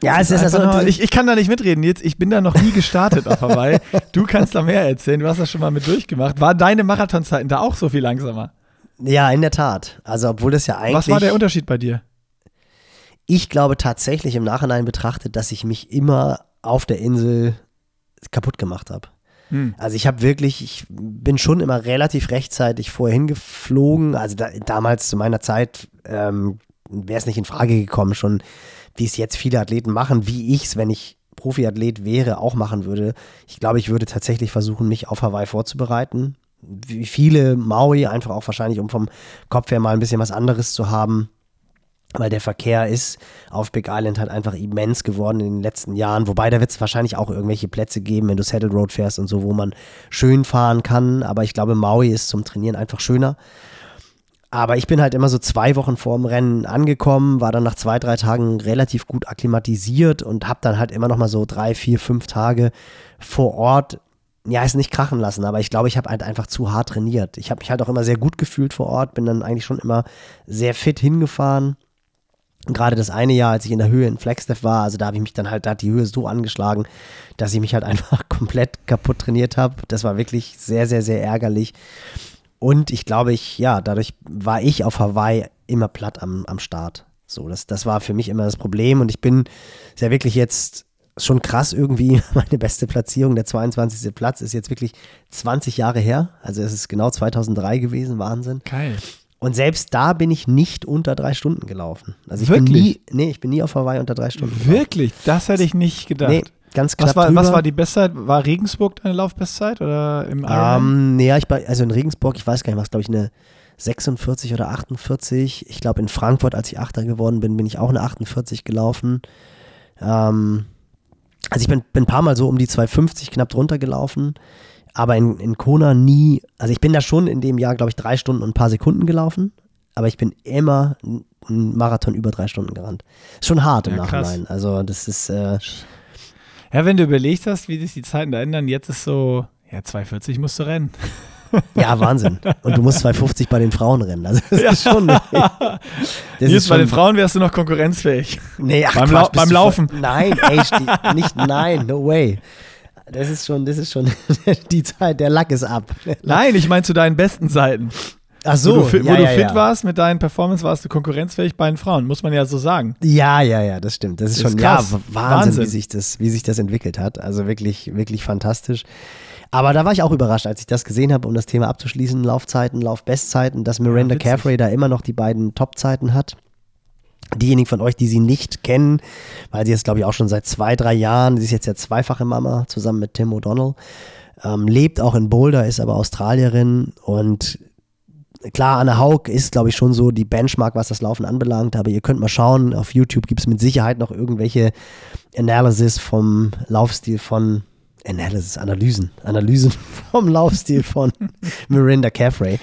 Ja, es ist Einfach also, ich, ich kann da nicht mitreden. Jetzt, ich bin da noch nie gestartet auf Hawaii. <laughs> Du kannst da mehr erzählen. Du hast das schon mal mit durchgemacht. Waren deine Marathonzeiten da auch so viel langsamer? ja, in der Tat. Also obwohl das ja eigentlich. Was war der Unterschied bei dir? Ich glaube tatsächlich im Nachhinein betrachtet, dass ich mich immer auf der Insel kaputt gemacht habe. Hm. Also ich habe wirklich, ich bin schon immer relativ rechtzeitig vorher hingeflogen. Also da, damals zu meiner Zeit ähm, wäre es nicht in Frage gekommen, schon wie es jetzt viele Athleten machen, wie ich es, wenn ich Profiathlet wäre, auch machen würde. Ich glaube, ich würde tatsächlich versuchen, mich auf Hawaii vorzubereiten. Wie viele Maui, einfach auch wahrscheinlich, um vom Kopf her mal ein bisschen was anderes zu haben. Weil der Verkehr ist auf Big Island halt einfach immens geworden in den letzten Jahren. Wobei da wird es wahrscheinlich auch irgendwelche Plätze geben, wenn du Saddle Road fährst und so, wo man schön fahren kann. Aber ich glaube, Maui ist zum Trainieren einfach schöner. Aber ich bin halt immer so zwei Wochen vor dem Rennen angekommen, war dann nach zwei, drei Tagen relativ gut akklimatisiert und habe dann halt immer noch mal so drei, vier, fünf Tage vor Ort, ja, es nicht krachen lassen, aber ich glaube, ich habe halt einfach zu hart trainiert. Ich habe mich halt auch immer sehr gut gefühlt vor Ort, bin dann eigentlich schon immer sehr fit hingefahren. Gerade das eine Jahr, als ich in der Höhe in Flagstaff war, also da habe ich mich dann halt, da hat die Höhe so angeschlagen, dass ich mich halt <laughs> einfach komplett kaputt trainiert habe. Das war wirklich sehr, sehr, sehr ärgerlich. Und ich glaube, ich, ja, dadurch war ich auf Hawaii immer platt am, am Start. So, das, das war für mich immer das Problem. Und ich bin sehr wirklich jetzt schon krass irgendwie. <laughs> Meine beste Platzierung, der 22. Platz, ist jetzt wirklich 20 Jahre her. Also es ist genau 2003 gewesen, Wahnsinn. Geil. Und selbst da bin ich nicht unter drei Stunden gelaufen. Also ich Wirklich? bin nie, nee, ich bin nie auf Hawaii unter drei Stunden gelaufen. Wirklich? Das hätte ich nicht gedacht. Nee, ganz knapp was, war, drüber. was war die Bestzeit? War Regensburg deine Laufbestzeit oder im Ironman? Ähm, nee, ja, ich bei, also in Regensburg, ich weiß gar nicht, was glaube ich eine 46 oder 48. Ich glaube in Frankfurt, als ich Achter geworden bin, bin ich auch eine 48 gelaufen. Ähm, also ich bin, bin ein paar Mal so um die 250 knapp drunter gelaufen, aber in, in Kona nie, also ich bin da schon in dem Jahr, glaube ich, drei Stunden und ein paar Sekunden gelaufen, aber ich bin immer einen Marathon über drei Stunden gerannt. Ist schon hart im Ja, krass. Nachhinein. Also das ist, äh, Ja, wenn du überlegt hast, wie sich die Zeiten da ändern, jetzt ist so, ja, 2,40 musst du rennen. ja, Wahnsinn. Und du musst 250 bei den Frauen rennen. Also das ist schon. Das Jetzt ist bei schon, den Frauen wärst du noch konkurrenzfähig. Nee, ach, Beim Quatsch, bist beim Laufen. Voll, nein, ey, Sti- nicht nein, no way. Das ist schon, das ist schon <laughs> die Zeit, der Lack ist ab. Nein, ich meine zu deinen besten Zeiten. Ach so, wo du, fit, ja, wo du ja, fit ja. warst mit deinen Performance, warst du konkurrenzfähig bei den Frauen, muss man ja so sagen. Ja, ja, ja, das stimmt. Das ist Das schon ist ja, krass. Wahnsinn, Wahnsinn. Wie, sich das, wie sich das entwickelt hat. Also wirklich, wirklich fantastisch. Aber da war ich auch überrascht, als ich das gesehen habe, um das Thema abzuschließen, Laufzeiten, Laufbestzeiten, dass Miranda witzig. Carefrey da immer noch die beiden Topzeiten hat. Diejenigen von euch, die sie nicht kennen, weil sie jetzt, glaube ich, auch schon seit zwei, drei Jahren, sie ist jetzt ja zweifache Mama zusammen mit Tim O'Donnell, ähm, lebt auch in Boulder, ist aber Australierin und klar, Anna Haug ist, glaube ich, schon so die Benchmark, was das Laufen anbelangt, aber ihr könnt mal schauen, auf YouTube gibt es mit Sicherheit noch irgendwelche Analysis vom Laufstil von Analysis, Analysen, Analysen <laughs> vom Laufstil von <laughs> Miranda Caffrey.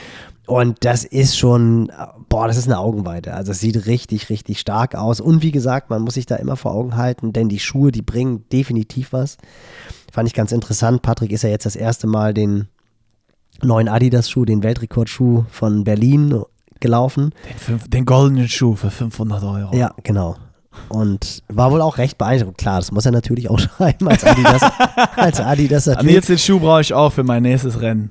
Und das ist schon, boah, das ist eine Augenweite. Also es sieht richtig, richtig stark aus. Und wie gesagt, man muss sich da immer vor Augen halten, denn die Schuhe, die bringen definitiv was. Fand ich ganz interessant. Patrick ist ja jetzt das erste Mal den neuen Adidas-Schuh, den Weltrekordschuh von Berlin gelaufen. Den, fünf, den goldenen Schuh für 500 Euro. Ja, genau. Und war wohl auch recht beeindruckend. Klar, das muss er natürlich auch <laughs> schreiben als Adidas. als Adidas Aber jetzt den Schuh brauche ich auch für mein nächstes Rennen.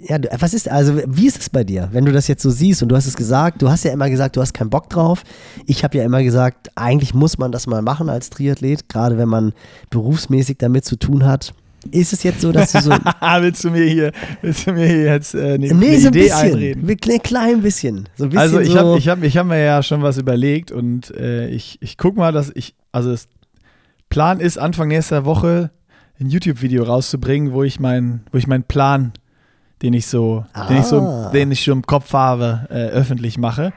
Ja, was ist, also wie ist es bei dir, wenn du das jetzt so siehst und du hast es gesagt, du hast ja immer gesagt, du hast keinen Bock drauf. Ich habe ja immer gesagt, eigentlich muss man das mal machen als Triathlet, gerade wenn man berufsmäßig damit zu tun hat. Ist es jetzt so, dass du so, <laughs> willst du mir hier, willst du mir hier jetzt äh, eine, nee, eine so ein Idee bisschen, einreden? ein klein bisschen, so ein bisschen Also ich so, habe ich hab, ich hab mir ja schon was überlegt und äh, ich, ich guck mal, dass ich, also das Plan ist, Anfang nächster Woche ein YouTube-Video rauszubringen, wo ich meinen, wo ich meinen Plan, den ich so, den ich so, Ah. den ich schon im Kopf habe, äh, öffentlich mache.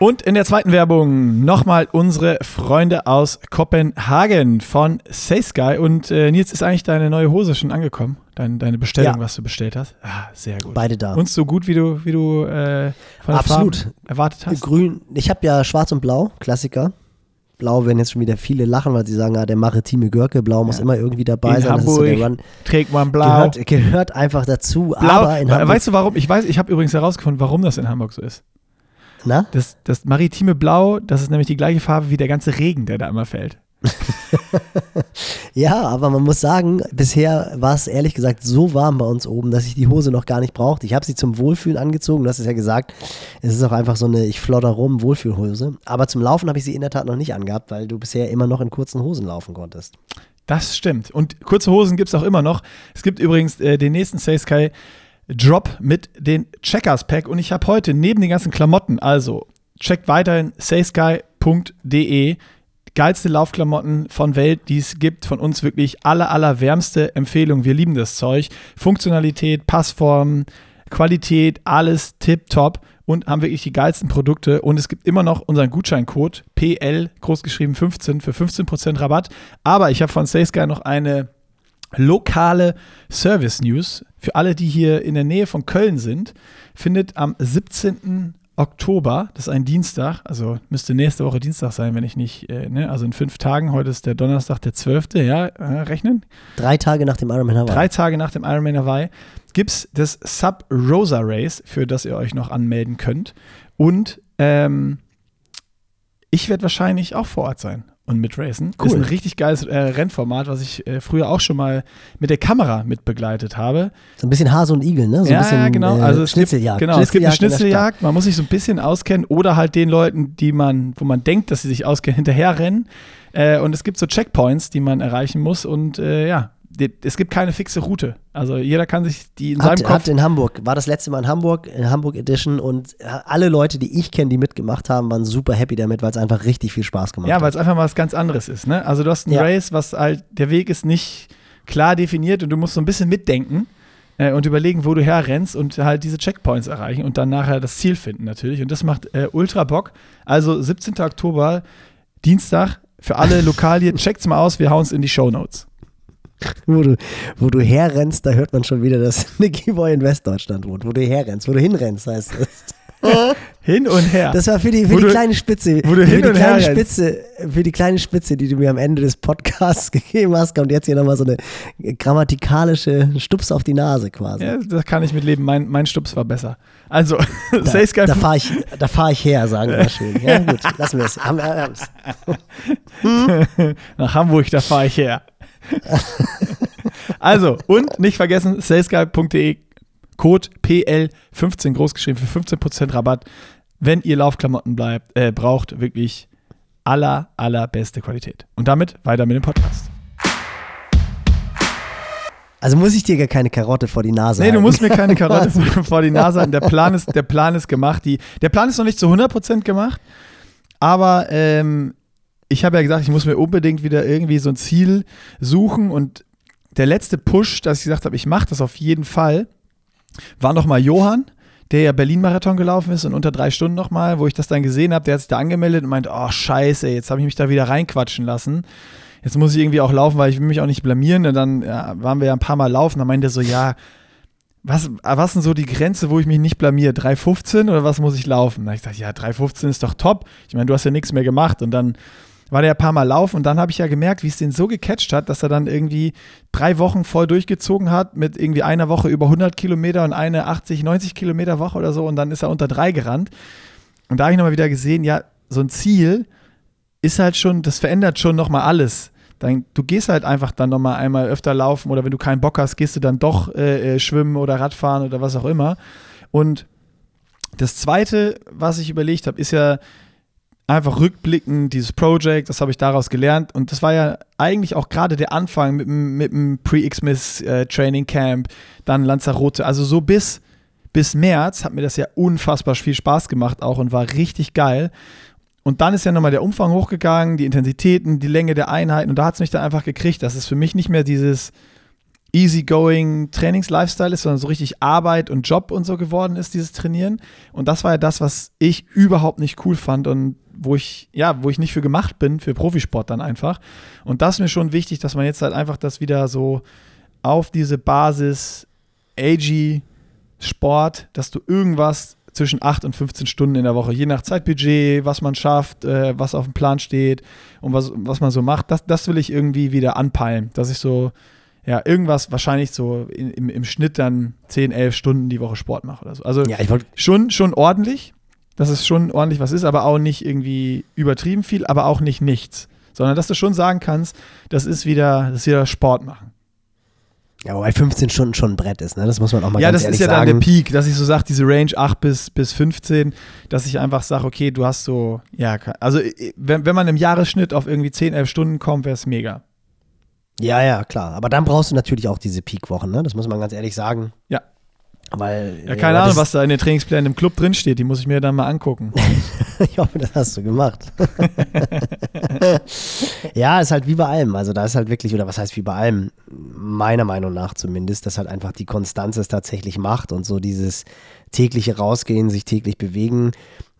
Und in der zweiten Werbung nochmal unsere Freunde aus Kopenhagen von SaySky. Und äh, Nils, ist eigentlich deine neue Hose schon angekommen? Dein, deine Bestellung, Ja. was du bestellt hast? Ah, sehr gut. beide da. Und so gut, wie du, wie du äh, von der Absolut. Farben erwartet hast. Grün, ich habe ja schwarz und blau, Klassiker. Blau werden jetzt schon wieder viele lachen, weil sie sagen, ah, der maritime Görke, blau muss Ja. immer irgendwie dabei In sein. So Hamburg Run. Trägt man blau. Gehört, gehört einfach dazu. blau. Aber in Hamburg, weißt du warum? Ich weiß, ich habe übrigens herausgefunden, warum das in Hamburg so ist. Na? Das, das maritime Blau, das ist nämlich die gleiche Farbe wie der ganze Regen, der da immer fällt. <laughs> Ja, aber man muss sagen, bisher war es ehrlich gesagt so warm bei uns oben, dass ich die Hose noch gar nicht brauchte. Ich habe sie zum Wohlfühlen angezogen. Du hast es ja gesagt, es ist auch einfach so eine ich flotter rum Wohlfühlhose. Aber zum Laufen habe ich sie in der Tat noch nicht angehabt, weil du bisher immer noch in kurzen Hosen laufen konntest. Das stimmt. Und kurze Hosen gibt es auch immer noch. Es gibt übrigens äh, den nächsten Say Sky Drop mit den Checkers Pack. Und ich habe heute neben den ganzen Klamotten, also checkt weiterhin saysky.de, geilste Laufklamotten von Welt, die es gibt. Von uns wirklich aller, aller wärmste Empfehlung. Wir lieben das Zeug. Funktionalität, Passform, Qualität, alles tipptopp und haben wirklich die geilsten Produkte. Und es gibt immer noch unseren Gutscheincode PL, großgeschrieben 15 für 15% Rabatt. Aber ich habe von SaySky noch eine lokale Service News für alle, die hier in der Nähe von Köln sind. Findet am 17. Oktober, das ist ein Dienstag, also müsste nächste Woche Dienstag sein, wenn ich nicht, äh, ne, also in fünf Tagen, heute ist der Donnerstag, der 12., ja, äh, rechnen? Drei Tage nach dem Ironman Hawaii. Drei Tage nach dem Ironman Hawaii gibt es das Sub Rosa Race, für das ihr euch noch anmelden könnt. Und ähm, ich werde wahrscheinlich auch vor Ort sein und mitracen. Cool. Ist ein richtig geiles äh, Rennformat, was ich äh, früher auch schon mal mit der Kamera mitbegleitet habe. So ein bisschen Hase und Igel, ne? So ein ja, bisschen ja, genau. Äh, also es Schnitzeljagd. Gibt, genau, es gibt eine. Schnitzeljagd. Man muss sich so ein bisschen auskennen oder halt den Leuten, die man, wo man denkt, dass sie sich auskennen, hinterherrennen. Äh, und es gibt so Checkpoints, die man erreichen muss. Und äh, ja, es gibt keine fixe Route. Also jeder kann sich die in Hat, seinem Kopf hat in Hamburg, war das letzte Mal in Hamburg, in Hamburg Edition und alle Leute, die ich kenne, die mitgemacht haben, waren super happy damit, weil es einfach richtig viel Spaß gemacht Ja, hat. weil es einfach mal was ganz anderes ist. Ne? Also du hast ein Ja. Race, was halt, der Weg ist nicht klar definiert und du musst so ein bisschen mitdenken äh, und überlegen, wo du herrennst und halt diese Checkpoints erreichen und dann nachher das Ziel finden natürlich. Und das macht äh, ultra Bock. Also 17. Oktober, Dienstag, für alle Lokalien, <laughs> checkt's mal aus, wir hauen es in die Show Notes. <laughs> Wo du, wo du herrennst, da hört man schon wieder, dass <laughs> Nicky Boy in Westdeutschland wohnt. Wo du herrennst, wo du hinrennst, heißt es. <laughs> hin und her. Das war für die, für die du- kleine Spitze. wo du für hin die und kleine her. Spitze, für die kleine Spitze, die du mir am Ende des Podcasts gegeben hast, kommt jetzt hier nochmal so eine grammatikalische Stups auf die Nase quasi. ja, da kann ich mit leben. Mein, mein Stups war besser. Also, Da, da fahre ich, da fahr ich her, sagen wir schön. Ja, gut, lassen wir es. Haben's. nach Hamburg, da fahre ich her. <laughs> also, und nicht vergessen, salesguy.de, Code PL15 großgeschrieben für 15% Rabatt, wenn ihr Laufklamotten bleibt, äh, braucht, wirklich aller, allerbeste Qualität. Und damit weiter mit dem Podcast. Also muss ich dir gar keine Karotte vor die Nase Nee, du halten. musst mir keine <laughs> Karotte <laughs> vor die Nase halten. Der Plan ist, der Plan ist gemacht. Die, der Plan ist noch nicht zu 100% gemacht, aber ähm, ich habe ja gesagt, ich muss mir unbedingt wieder irgendwie so ein Ziel suchen und der letzte Push, dass ich gesagt habe, ich mache das auf jeden Fall, war nochmal Johann, der ja Berlin-Marathon gelaufen ist und unter drei Stunden nochmal, wo ich das dann gesehen habe, der hat sich da angemeldet und meinte, oh scheiße, jetzt habe ich mich da wieder reinquatschen lassen. Jetzt muss ich irgendwie auch laufen, weil ich will mich auch nicht blamieren. Und dann ja, waren wir ja ein paar Mal laufen. Da meinte er so, ja, was, was ist denn so die Grenze, wo ich mich nicht blamier? 3,15 oder was muss ich laufen? Da ich gesagt, ja, 3,15 ist doch top. Ich meine, du hast ja nichts mehr gemacht. Und dann war der ein paar Mal laufen und dann habe ich ja gemerkt, wie es den so gecatcht hat, dass er dann irgendwie drei Wochen voll durchgezogen hat mit irgendwie einer Woche über 100 Kilometer und eine 80, 90 Kilometer Woche oder so und dann ist er unter drei gerannt. Und da habe ich nochmal wieder gesehen, ja, so ein Ziel ist halt schon, das verändert schon nochmal alles. Dann, du gehst halt einfach dann nochmal einmal öfter laufen oder wenn du keinen Bock hast, gehst du dann doch äh, äh, schwimmen oder Radfahren oder was auch immer. Und das Zweite, was ich überlegt habe, ist ja einfach rückblickend dieses Project, das habe ich daraus gelernt. Und das war ja eigentlich auch gerade der Anfang mit, dem- mit dem Pre-Xmas äh, Training Camp, dann Lanzarote. Also so bis, bis März hat mir das ja unfassbar viel Spaß gemacht auch und war richtig geil. Und dann ist ja nochmal der Umfang hochgegangen, die Intensitäten, die Länge der Einheiten. Und da hat es mich dann einfach gekriegt, dass es für mich nicht mehr dieses easygoing Trainings-Lifestyle ist, sondern so richtig Arbeit und Job und so geworden ist, dieses Trainieren. Und das war ja das, was ich überhaupt nicht cool fand und wo ich, ja, wo ich nicht für gemacht bin, für Profisport dann einfach. Und das ist mir schon wichtig, dass man jetzt halt einfach das wieder so auf diese Basis AG Sport, dass du irgendwas zwischen 8 und 15 Stunden in der Woche, je nach Zeitbudget, was man schafft, äh, was auf dem Plan steht und was, was man so macht, das, das will ich irgendwie wieder anpeilen, dass ich so, ja, irgendwas wahrscheinlich so in, im, im Schnitt dann 10, 11 Stunden die Woche Sport mache oder so. Also Ja, schon, schon ordentlich, dass es schon ordentlich was ist, aber auch nicht irgendwie übertrieben viel, aber auch nicht nichts. Sondern dass du schon sagen kannst, das ist wieder, das ist wieder Sport machen. Ja, wobei 15 Stunden schon ein Brett ist, ne? Das muss man auch mal ja, ganz das ehrlich ist ja sagen. dann der Peak, dass ich so sage, diese Range 8 bis, bis 15, dass ich einfach sage, okay, du hast so, ja, also äh, wenn, wenn man im Jahresschnitt auf irgendwie 10, 11 Stunden kommt, wäre es mega. Ja, ja, klar. Aber dann brauchst du natürlich auch diese Peak-Wochen, ne? Das muss man ganz ehrlich sagen. Ja. Weil. Ja, keine Ahnung, was da in den Trainingsplänen im Club drinsteht, die muss ich mir dann mal angucken. <laughs> Ich hoffe, das hast du gemacht. <laughs> ja, ist halt wie bei allem. Also da ist halt wirklich, oder was heißt wie bei allem, meiner Meinung nach zumindest, dass halt einfach die Konstanz es tatsächlich macht und so dieses tägliche Rausgehen, sich täglich bewegen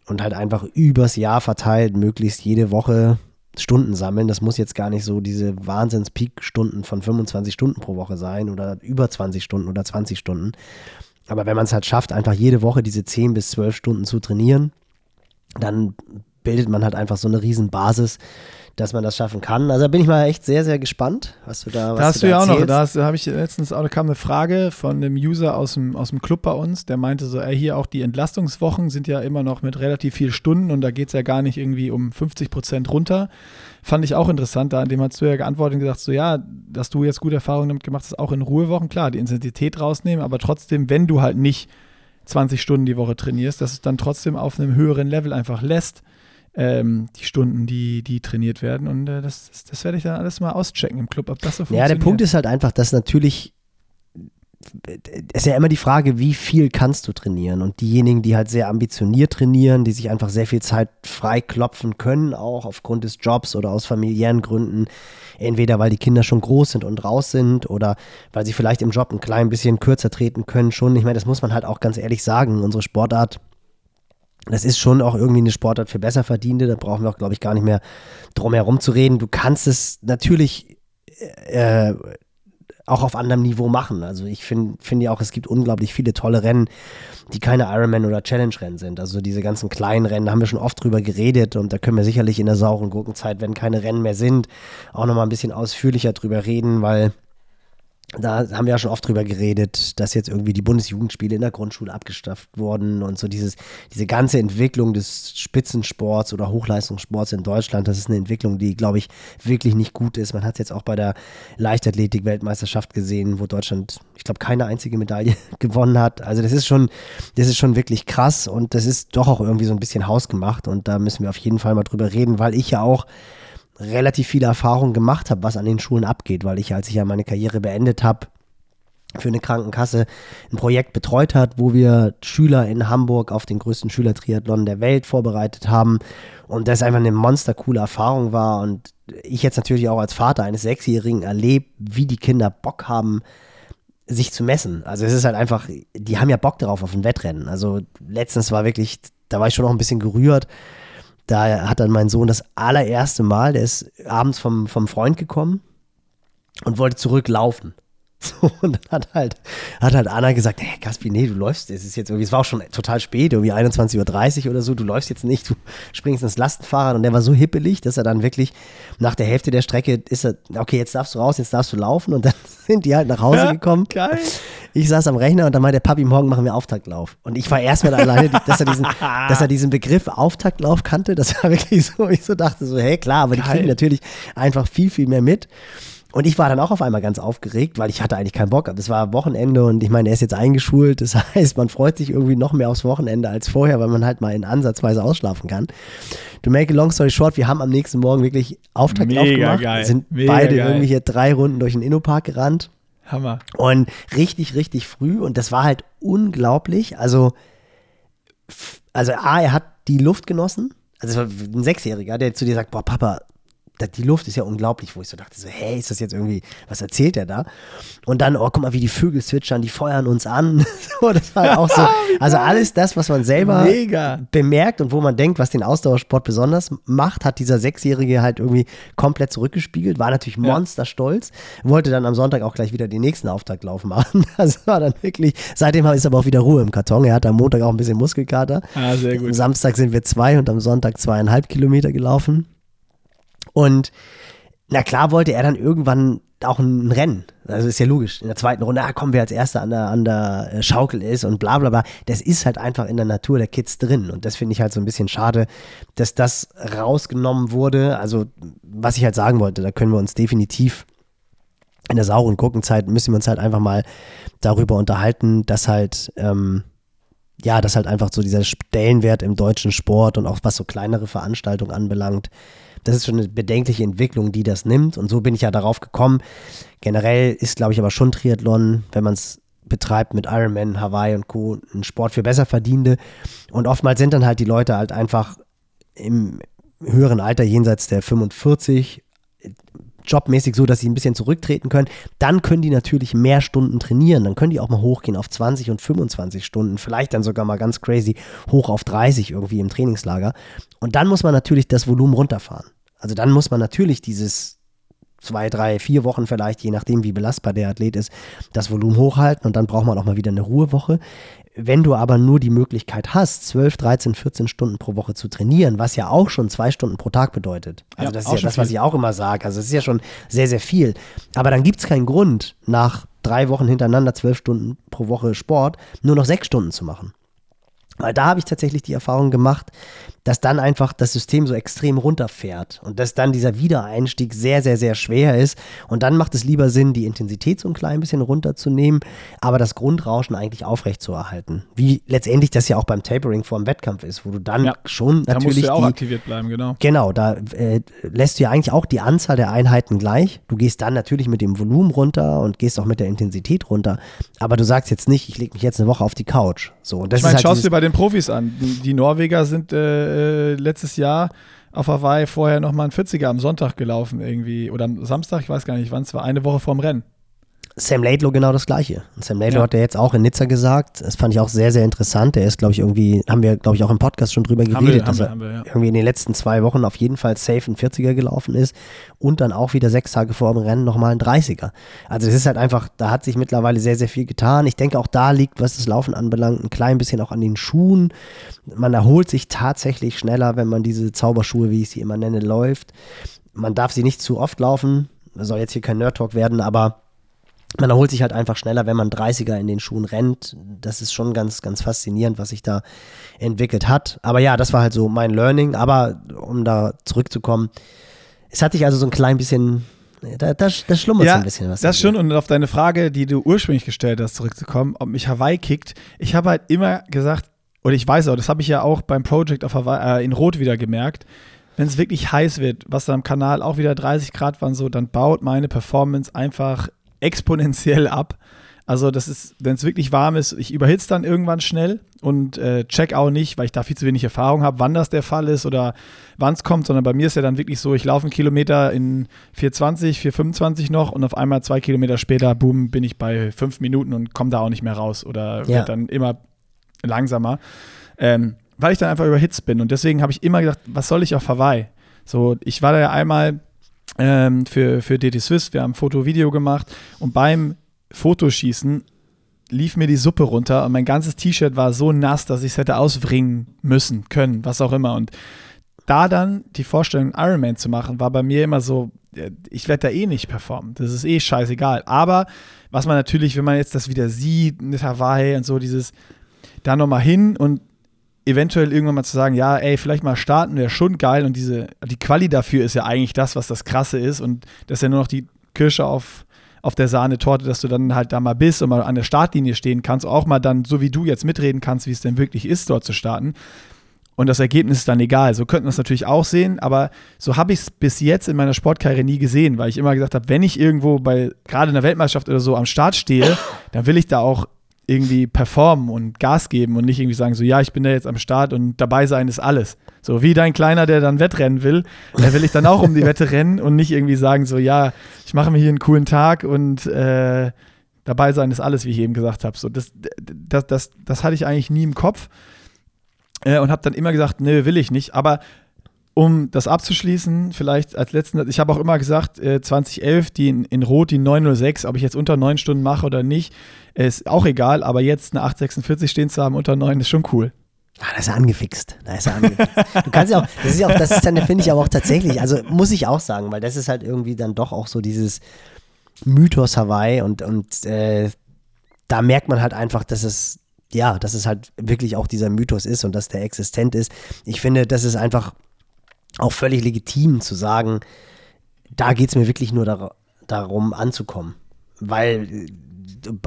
und halt einfach übers Jahr verteilt, möglichst jede Woche Stunden sammeln. Das muss jetzt gar nicht so diese Wahnsinns-Peak-Stunden von 25 Stunden pro Woche sein oder über 20 Stunden oder 20 Stunden. Aber wenn man es halt schafft, einfach jede Woche diese 10 bis 12 Stunden zu trainieren, dann bildet man halt einfach so eine riesen Basis, dass man das schaffen kann. Also da bin ich mal echt sehr, sehr gespannt, was du da was Da hast du ja auch noch, da habe ich letztens auch, kam eine Frage von einem User aus dem, aus dem Club bei uns, der meinte so, ey, hier auch die Entlastungswochen sind ja immer noch mit relativ viel Stunden und da geht es ja gar nicht irgendwie um 50 Prozent runter. Fand ich auch interessant, da, dem hast du ja geantwortet und gesagt, so ja, dass du jetzt gute Erfahrungen damit gemacht hast, auch in Ruhewochen, klar, die Intensität rausnehmen, aber trotzdem, wenn du halt nicht 20 Stunden die Woche trainierst, dass es dann trotzdem auf einem höheren Level einfach lässt, ähm, die Stunden, die, die trainiert werden. Und äh, das, das, das werde ich dann alles mal auschecken im Club, ob das so Ja, funktioniert. der Punkt ist halt einfach, dass natürlich ist ja immer die Frage, wie viel kannst du trainieren? Und diejenigen, die halt sehr ambitioniert trainieren, die sich einfach sehr viel Zeit freiklopfen können, auch aufgrund des Jobs oder aus familiären Gründen, entweder weil die Kinder schon groß sind und raus sind oder weil sie vielleicht im Job ein klein bisschen kürzer treten können, schon. Ich meine, das muss man halt auch ganz ehrlich sagen. Unsere Sportart das ist schon auch irgendwie eine Sportart für Besserverdiente. Da brauchen wir auch, glaube ich, gar nicht mehr drum herum zu reden. Du kannst es natürlich äh, auch auf anderem Niveau machen. Also ich finde find ja auch, es gibt unglaublich viele tolle Rennen, die keine Ironman oder Challenge-Rennen sind. Also diese ganzen kleinen Rennen, da haben wir schon oft drüber geredet und da können wir sicherlich in der sauren Gurkenzeit, wenn keine Rennen mehr sind, auch nochmal ein bisschen ausführlicher drüber reden, weil da haben wir ja schon oft drüber geredet, dass jetzt irgendwie die Bundesjugendspiele in der Grundschule abgestafft wurden und so dieses, diese ganze Entwicklung des Spitzensports oder Hochleistungssports in Deutschland, das ist eine Entwicklung, die, glaube ich, wirklich nicht gut ist. Man hat es jetzt auch bei der Leichtathletik-Weltmeisterschaft gesehen, wo Deutschland, ich glaube, keine einzige Medaille <laughs> gewonnen hat. Also das ist schon, das ist schon wirklich krass und das ist doch auch irgendwie so ein bisschen hausgemacht und da müssen wir auf jeden Fall mal drüber reden, weil ich ja auch relativ viele Erfahrungen gemacht habe, was an den Schulen abgeht, weil ich, als ich ja meine Karriere beendet habe, für eine Krankenkasse ein Projekt betreut hat, wo wir Schüler in Hamburg auf den größten Schülertriathlon der Welt vorbereitet haben und das einfach eine monstercoole Erfahrung war und ich jetzt natürlich auch als Vater eines Sechsjährigen erlebe, wie die Kinder Bock haben, sich zu messen. Also es ist halt einfach, die haben ja Bock darauf auf ein Wettrennen. Also letztens war wirklich, da war ich schon noch ein bisschen gerührt, da hat dann mein Sohn das allererste Mal, der ist abends vom, vom Freund gekommen und wollte zurücklaufen. <laughs> So, und dann hat halt, hat halt Anna gesagt, hey Gaspi, nee, du läufst, es ist jetzt irgendwie, es war auch schon total spät, irgendwie 21.30 Uhr oder so, du läufst jetzt nicht, du springst ins Lastenfahrrad und der war so hippelig, dass er dann wirklich nach der Hälfte der Strecke ist er, okay, jetzt darfst du raus, jetzt darfst du laufen und dann <laughs> sind die halt nach Hause gekommen. Geil. Ich saß am Rechner und dann meinte der Papi, morgen machen wir Auftaktlauf. Und ich war erstmal alleine, dass er, diesen, <laughs> dass er diesen Begriff Auftaktlauf kannte. Das war wirklich so, ich so dachte so, hey, klar, aber Geil. die kriegen natürlich einfach viel, viel mehr mit. Und ich war dann auch auf einmal ganz aufgeregt, weil ich hatte eigentlich keinen Bock. Es war Wochenende und ich meine, er ist jetzt eingeschult. Das <laughs> heißt, man freut sich irgendwie noch mehr aufs Wochenende als vorher, weil man halt mal in Ansatzweise ausschlafen kann. To make a long story short, wir haben am nächsten Morgen wirklich Auftakt Mega aufgemacht. Geil. Sind Mega beide geil. irgendwie hier drei Runden durch den Innopark gerannt. Hammer. Und richtig, richtig früh. Und das war halt unglaublich. Also, also A, er hat die Luft genossen. Also es war ein Sechsjähriger, der zu dir sagt, boah, Papa, die Luft ist ja unglaublich, wo ich so dachte, so, hey, ist das jetzt irgendwie, was erzählt der da? Und dann, oh, guck mal, wie die Vögel zwitschern, die feuern uns an. <laughs> so, das war auch so. <laughs> Also alles das, was man selber Mega. bemerkt und wo man denkt, was den Ausdauersport besonders macht, hat dieser Sechsjährige halt irgendwie komplett zurückgespiegelt, war natürlich monsterstolz, wollte dann am Sonntag auch gleich wieder den nächsten Auftaktlauf machen. <laughs> Das war dann wirklich, seitdem ist aber auch wieder Ruhe im Karton. Er hat am Montag auch ein bisschen Muskelkater. Ah, sehr gut. Am Samstag sind wir zwei und am Sonntag zweieinhalb Kilometer gelaufen. Und na klar wollte er dann irgendwann auch ein Rennen. Also ist ja logisch. In der zweiten Runde, ah, kommen wir als Erster an der, an der äh, Schaukel ist und bla bla bla. Das ist halt einfach in der Natur der Kids drin. Und das finde ich halt so ein bisschen schade, dass das rausgenommen wurde. Also, was ich halt sagen wollte, da können wir uns definitiv in der sauren Gurkenzeit müssen wir uns halt einfach mal darüber unterhalten, dass halt, ähm, ja, dass halt einfach so dieser Stellenwert im deutschen Sport und auch was so kleinere Veranstaltungen anbelangt, das ist schon eine bedenkliche Entwicklung, die das nimmt. Und so bin ich ja darauf gekommen. Generell ist, glaube ich, aber schon Triathlon, wenn man es betreibt mit Ironman, Hawaii und Co. ein Sport für Besserverdienende. Und oftmals sind dann halt die Leute halt einfach im höheren Alter, jenseits der 45, jobmäßig so, dass sie ein bisschen zurücktreten können. Dann können die natürlich mehr Stunden trainieren. Dann können die auch mal hochgehen auf 20 und 25 Stunden. Vielleicht dann sogar mal ganz crazy hoch auf 30 irgendwie im Trainingslager. Und dann muss man natürlich das Volumen runterfahren. Also dann muss man natürlich dieses zwei, drei, vier Wochen vielleicht, je nachdem, wie belastbar der Athlet ist, das Volumen hochhalten und dann braucht man auch mal wieder eine Ruhewoche. Wenn du aber nur die Möglichkeit hast, 12, 13, 14 Stunden pro Woche zu trainieren, was ja auch schon zwei Stunden pro Tag bedeutet. Also ja, das ist ja das, was ich auch immer sage. Also es ist ja schon sehr, sehr viel. Aber dann gibt es keinen Grund, nach drei Wochen hintereinander zwölf Stunden pro Woche Sport nur noch sechs Stunden zu machen. Weil da habe ich tatsächlich die Erfahrung gemacht, dass dann einfach das System so extrem runterfährt und dass dann dieser Wiedereinstieg sehr, sehr, sehr schwer ist. Und dann macht es lieber Sinn, die Intensität so ein klein bisschen runterzunehmen, aber das Grundrauschen eigentlich aufrechtzuerhalten. Wie letztendlich das ja auch beim Tapering vor dem Wettkampf ist, wo du dann ja, schon natürlich. Da musst du ja auch die, aktiviert bleiben, genau. Genau, da äh, lässt du ja eigentlich auch die Anzahl der Einheiten gleich. Du gehst dann natürlich mit dem Volumen runter und gehst auch mit der Intensität runter. Aber du sagst jetzt nicht, ich lege mich jetzt eine Woche auf die Couch. So, und das ich meine, halt schau dir bei den Profis an. Die Norweger sind äh, äh, letztes Jahr auf Hawaii vorher nochmal ein 40er am Sonntag gelaufen irgendwie oder am Samstag, ich weiß gar nicht wann es war, eine Woche vorm Rennen. Sam Laidlow genau das Gleiche. Und Sam Laidlow ja. hat ja jetzt auch in Nizza gesagt, das fand ich auch sehr, sehr interessant. Der ist, glaube ich, irgendwie, haben wir, glaube ich, auch im Podcast schon drüber geredet, wir, dass wir, er wir, ja. irgendwie in den letzten zwei Wochen auf jeden Fall safe ein 40er gelaufen ist und dann auch wieder sechs Tage vor dem Rennen nochmal ein 30er. Also das ist halt einfach, da hat sich mittlerweile sehr, sehr viel getan. Ich denke, auch da liegt, was das Laufen anbelangt, ein klein bisschen auch an den Schuhen. Man erholt sich tatsächlich schneller, wenn man diese Zauberschuhe, wie ich sie immer nenne, läuft. Man darf sie nicht zu oft laufen. Soll jetzt hier kein Nerd-Talk werden, aber man erholt sich halt einfach schneller, wenn man 30er in den Schuhen rennt. Das ist schon ganz, ganz faszinierend, was sich da entwickelt hat. Aber ja, das war halt so mein Learning. Aber um da zurückzukommen, es hat dich also so ein klein bisschen, da, da, da schlummert ja, so ein bisschen was. Das schon. Und auf deine Frage, die du ursprünglich gestellt hast, zurückzukommen, ob mich Hawaii kickt. Ich habe halt immer gesagt, oder ich weiß auch, das habe ich ja auch beim Project auf Hawaii, äh, in Rot wieder gemerkt. Wenn es wirklich heiß wird, was da am Kanal auch wieder 30 Grad waren, so, dann baut meine Performance einfach exponentiell ab. Also das ist, wenn es wirklich warm ist, ich überhitze dann irgendwann schnell und äh, check auch nicht, weil ich da viel zu wenig Erfahrung habe, wann das der Fall ist oder wann es kommt, sondern bei mir ist ja dann wirklich so, ich laufe einen Kilometer in 420, 425 noch und auf einmal zwei Kilometer später, boom, bin ich bei fünf Minuten und komme da auch nicht mehr raus oder ja. wird dann immer langsamer, ähm, weil ich dann einfach überhitzt bin und deswegen habe ich immer gedacht, was soll ich auf Hawaii? So, ich war da ja einmal ähm, für, für DT Swiss. Wir haben Foto-Video gemacht und beim Fotoschießen lief mir die Suppe runter und mein ganzes T-Shirt war so nass, dass ich es hätte ausbringen müssen, können, was auch immer. Und da dann die Vorstellung, Ironman zu machen, war bei mir immer so, äh, ich werde da eh nicht performen. Das ist eh scheißegal. Aber was man natürlich, wenn man jetzt das wieder sieht mit Hawaii und so, dieses da nochmal hin und eventuell irgendwann mal zu sagen, ja, ey, vielleicht mal starten wäre schon geil und diese, die Quali dafür ist ja eigentlich das, was das Krasse ist und das ist ja nur noch die Kirsche auf, auf der Sahnetorte, dass du dann halt da mal bist und mal an der Startlinie stehen kannst, auch mal dann, so wie du jetzt mitreden kannst, wie es denn wirklich ist, dort zu starten. Und das Ergebnis ist dann egal. So könnten wir es natürlich auch sehen, aber so habe ich es bis jetzt in meiner Sportkarriere nie gesehen, weil ich immer gesagt habe, wenn ich irgendwo bei, gerade in der Weltmeisterschaft oder so am Start stehe, dann will ich da auch irgendwie performen und Gas geben und nicht irgendwie sagen, so ja, ich bin da jetzt am Start und dabei sein ist alles. So wie dein Kleiner, der dann Wettrennen will, da will ich dann auch um die Wette rennen und nicht irgendwie sagen, so ja, ich mache mir hier einen coolen Tag und äh, dabei sein ist alles, wie ich eben gesagt habe. So, das, das, das, das hatte ich eigentlich nie im Kopf äh, und habe dann immer gesagt, nö, will ich nicht. Aber um das abzuschließen, vielleicht als letzten, ich habe auch immer gesagt, äh, 2011, die in, in, Rot, die 906, ob ich jetzt unter neun Stunden mache oder nicht, ist auch egal, aber jetzt eine 846 stehen zu haben unter neun ist schon cool. Ah, da ist er angefixt. Da ist er angefixt. Du kannst ja auch, das ist ja auch, das ist dann, finde ich aber auch tatsächlich, also muss ich auch sagen, weil das ist halt irgendwie dann doch auch so dieses Mythos Hawaii und, und äh, da merkt man halt einfach, dass es, ja, dass es halt wirklich auch dieser Mythos ist und dass der existent ist. Ich finde, das ist einfach auch völlig legitim zu sagen, da geht es mir wirklich nur dar darum anzukommen. Weil,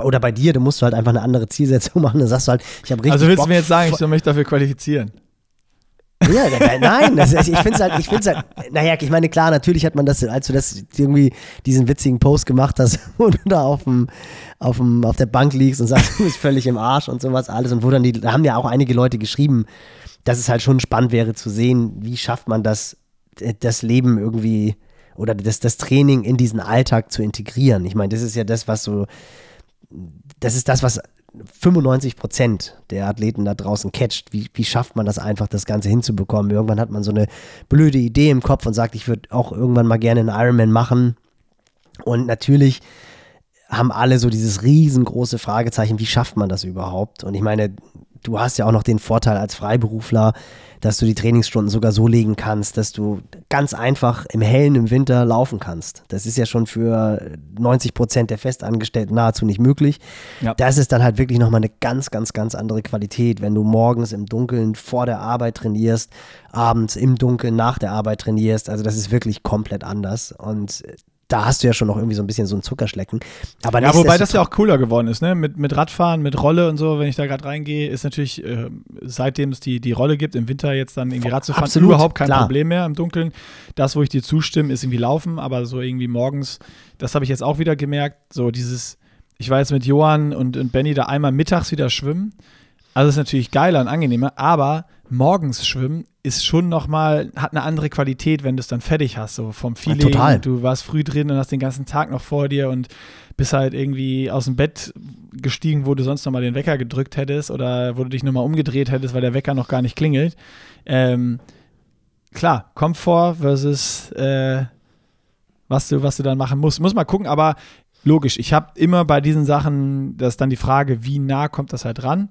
oder bei dir, du musst halt einfach eine andere Zielsetzung <laughs> machen. Dann sagst du halt, ich habe richtig. Also willst Bock du mir jetzt sagen, ich soll mich dafür qualifizieren? Ja, nein, das, ich finde es halt, ich finde halt, naja, ich meine, klar, natürlich hat man das, als du das irgendwie diesen witzigen Post gemacht hast, <laughs> wo du da auf dem, auf dem, auf der Bank liegst und sagst, du bist völlig im Arsch und sowas alles und wo dann die, da haben ja auch einige Leute geschrieben, dass es halt schon spannend wäre zu sehen, wie schafft man das, äh, das Leben irgendwie oder das, das Training in diesen Alltag zu integrieren. Ich meine, das ist ja das, was so, das ist das, was 95 Prozent der Athleten da draußen catcht. Wie, wie schafft man das einfach, das Ganze hinzubekommen? Irgendwann hat man so eine blöde Idee im Kopf und sagt, ich würde auch irgendwann mal gerne einen Ironman machen. Und natürlich haben alle so dieses riesengroße Fragezeichen, wie schafft man das überhaupt? Und ich meine, du hast ja auch noch den Vorteil als Freiberufler, dass du die Trainingsstunden sogar so legen kannst, dass du ganz einfach im Hellen im Winter laufen kannst. Das ist ja schon für 90 Prozent der Festangestellten nahezu nicht möglich. Ja. Das ist dann halt wirklich nochmal eine ganz, ganz, ganz andere Qualität, wenn du morgens im Dunkeln vor der Arbeit trainierst, abends im Dunkeln nach der Arbeit trainierst. Also das ist wirklich komplett anders. Und da hast du ja schon noch irgendwie so ein bisschen so ein Zuckerschlecken. Aber ja, wobei das ja auch cooler geworden ist, ne? Mit, mit Radfahren, mit Rolle und so, wenn ich da gerade reingehe, ist natürlich, äh, seitdem es die, die Rolle gibt, im Winter jetzt dann irgendwie Rad zu fahren, Absolut, überhaupt kein klar. Problem mehr im Dunkeln. Das, wo ich dir zustimme, ist irgendwie Laufen, aber so irgendwie morgens, das habe ich jetzt auch wieder gemerkt, so dieses, ich war jetzt mit Johann und, und Benny da einmal mittags wieder schwimmen. Also ist natürlich geiler und angenehmer, aber morgens schwimmen ist schon nochmal, hat eine andere Qualität, wenn du es dann fertig hast, so vom Feeling. Ja, total. Du warst früh drin und hast den ganzen Tag noch vor dir und bist halt irgendwie aus dem Bett gestiegen, wo du sonst nochmal den Wecker gedrückt hättest oder wo du dich nochmal umgedreht hättest, weil der Wecker noch gar nicht klingelt. Ähm, klar, Komfort versus äh, was du, was du dann machen musst. Muss mal gucken, aber logisch, ich habe immer bei diesen Sachen, das ist dann die Frage, wie nah kommt das halt ran.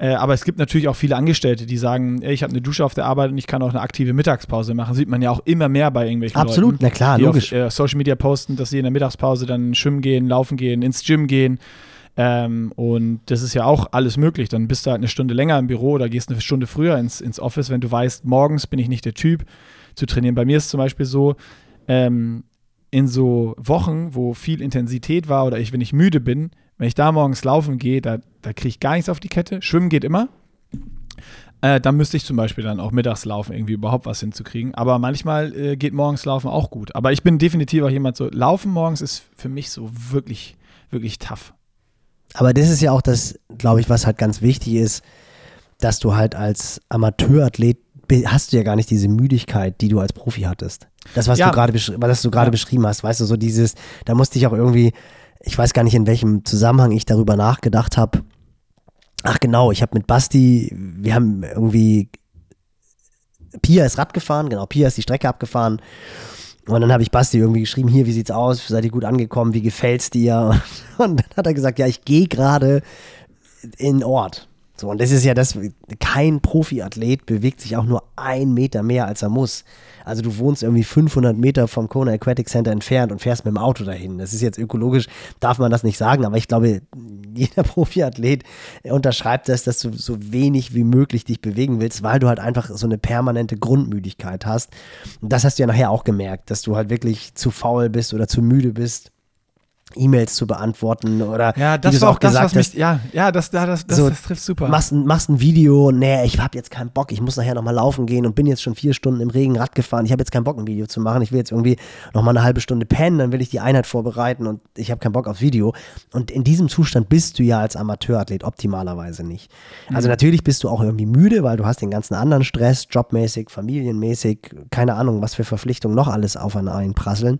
Äh, aber es gibt natürlich auch viele Angestellte, die sagen, ey, ich habe eine Dusche auf der Arbeit und ich kann auch eine aktive Mittagspause machen. Sieht man ja auch immer mehr bei irgendwelchen Absolut, Leuten, na klar, logisch. auf äh, Social Media posten, dass sie in der Mittagspause dann schwimmen gehen, laufen gehen, ins Gym gehen. Ähm, und das ist ja auch alles möglich. Dann bist du halt eine Stunde länger im Büro oder gehst eine Stunde früher ins, ins Office, wenn du weißt, morgens bin ich nicht der Typ zu trainieren. Bei mir ist es zum Beispiel so, ähm, in so Wochen, wo viel Intensität war oder ich, wenn ich müde bin, wenn ich da morgens laufen gehe, da, da kriege ich gar nichts auf die Kette. Schwimmen geht immer. Äh, dann müsste ich zum Beispiel dann auch mittags laufen, irgendwie überhaupt was hinzukriegen. Aber manchmal äh, geht morgens laufen auch gut. Aber ich bin definitiv auch jemand so, laufen morgens ist für mich so wirklich, wirklich tough. Aber das ist ja auch das, glaube ich, was halt ganz wichtig ist, dass du halt als Amateurathlet hast du ja gar nicht diese Müdigkeit, die du als Profi hattest. Das, was ja. du gerade beschri ja. beschrieben hast, weißt du, so dieses, da musste ich auch irgendwie, ich weiß gar nicht, in welchem Zusammenhang ich darüber nachgedacht habe. Ach genau, ich habe mit Basti, wir haben irgendwie, Pia ist Rad gefahren, genau, Pia ist die Strecke abgefahren. Und dann habe ich Basti irgendwie geschrieben, hier, wie sieht's aus? Seid ihr gut angekommen? Wie gefällt's dir? <laughs> Und dann hat er gesagt, ja, ich gehe gerade in Ort. So, und das ist ja das, kein Profiathlet bewegt sich auch nur ein Meter mehr, als er muss. Also du wohnst irgendwie 500 Meter vom Kona Aquatic Center entfernt und fährst mit dem Auto dahin. Das ist jetzt ökologisch, darf man das nicht sagen, aber ich glaube, jeder <laughs> Profiathlet unterschreibt das, dass du so wenig wie möglich dich bewegen willst, weil du halt einfach so eine permanente Grundmüdigkeit hast. Und das hast du ja nachher auch gemerkt, dass du halt wirklich zu faul bist oder zu müde bist E-Mails zu beantworten oder ja, das war auch das, was mich, ja, ja, das, das, das, so, das trifft super. Machst, machst ein Video, nee, ich habe jetzt keinen Bock, ich muss nachher nochmal laufen gehen und bin jetzt schon vier Stunden im Regen Rad gefahren, ich habe jetzt keinen Bock, ein Video zu machen, ich will jetzt irgendwie nochmal eine halbe Stunde pennen, dann will ich die Einheit vorbereiten und ich habe keinen Bock aufs Video. Und in diesem Zustand bist du ja als Amateurathlet optimalerweise nicht. Also mhm. natürlich bist du auch irgendwie müde, weil du hast den ganzen anderen Stress, jobmäßig, familienmäßig, keine Ahnung, was für Verpflichtungen noch alles auf einen einprasseln.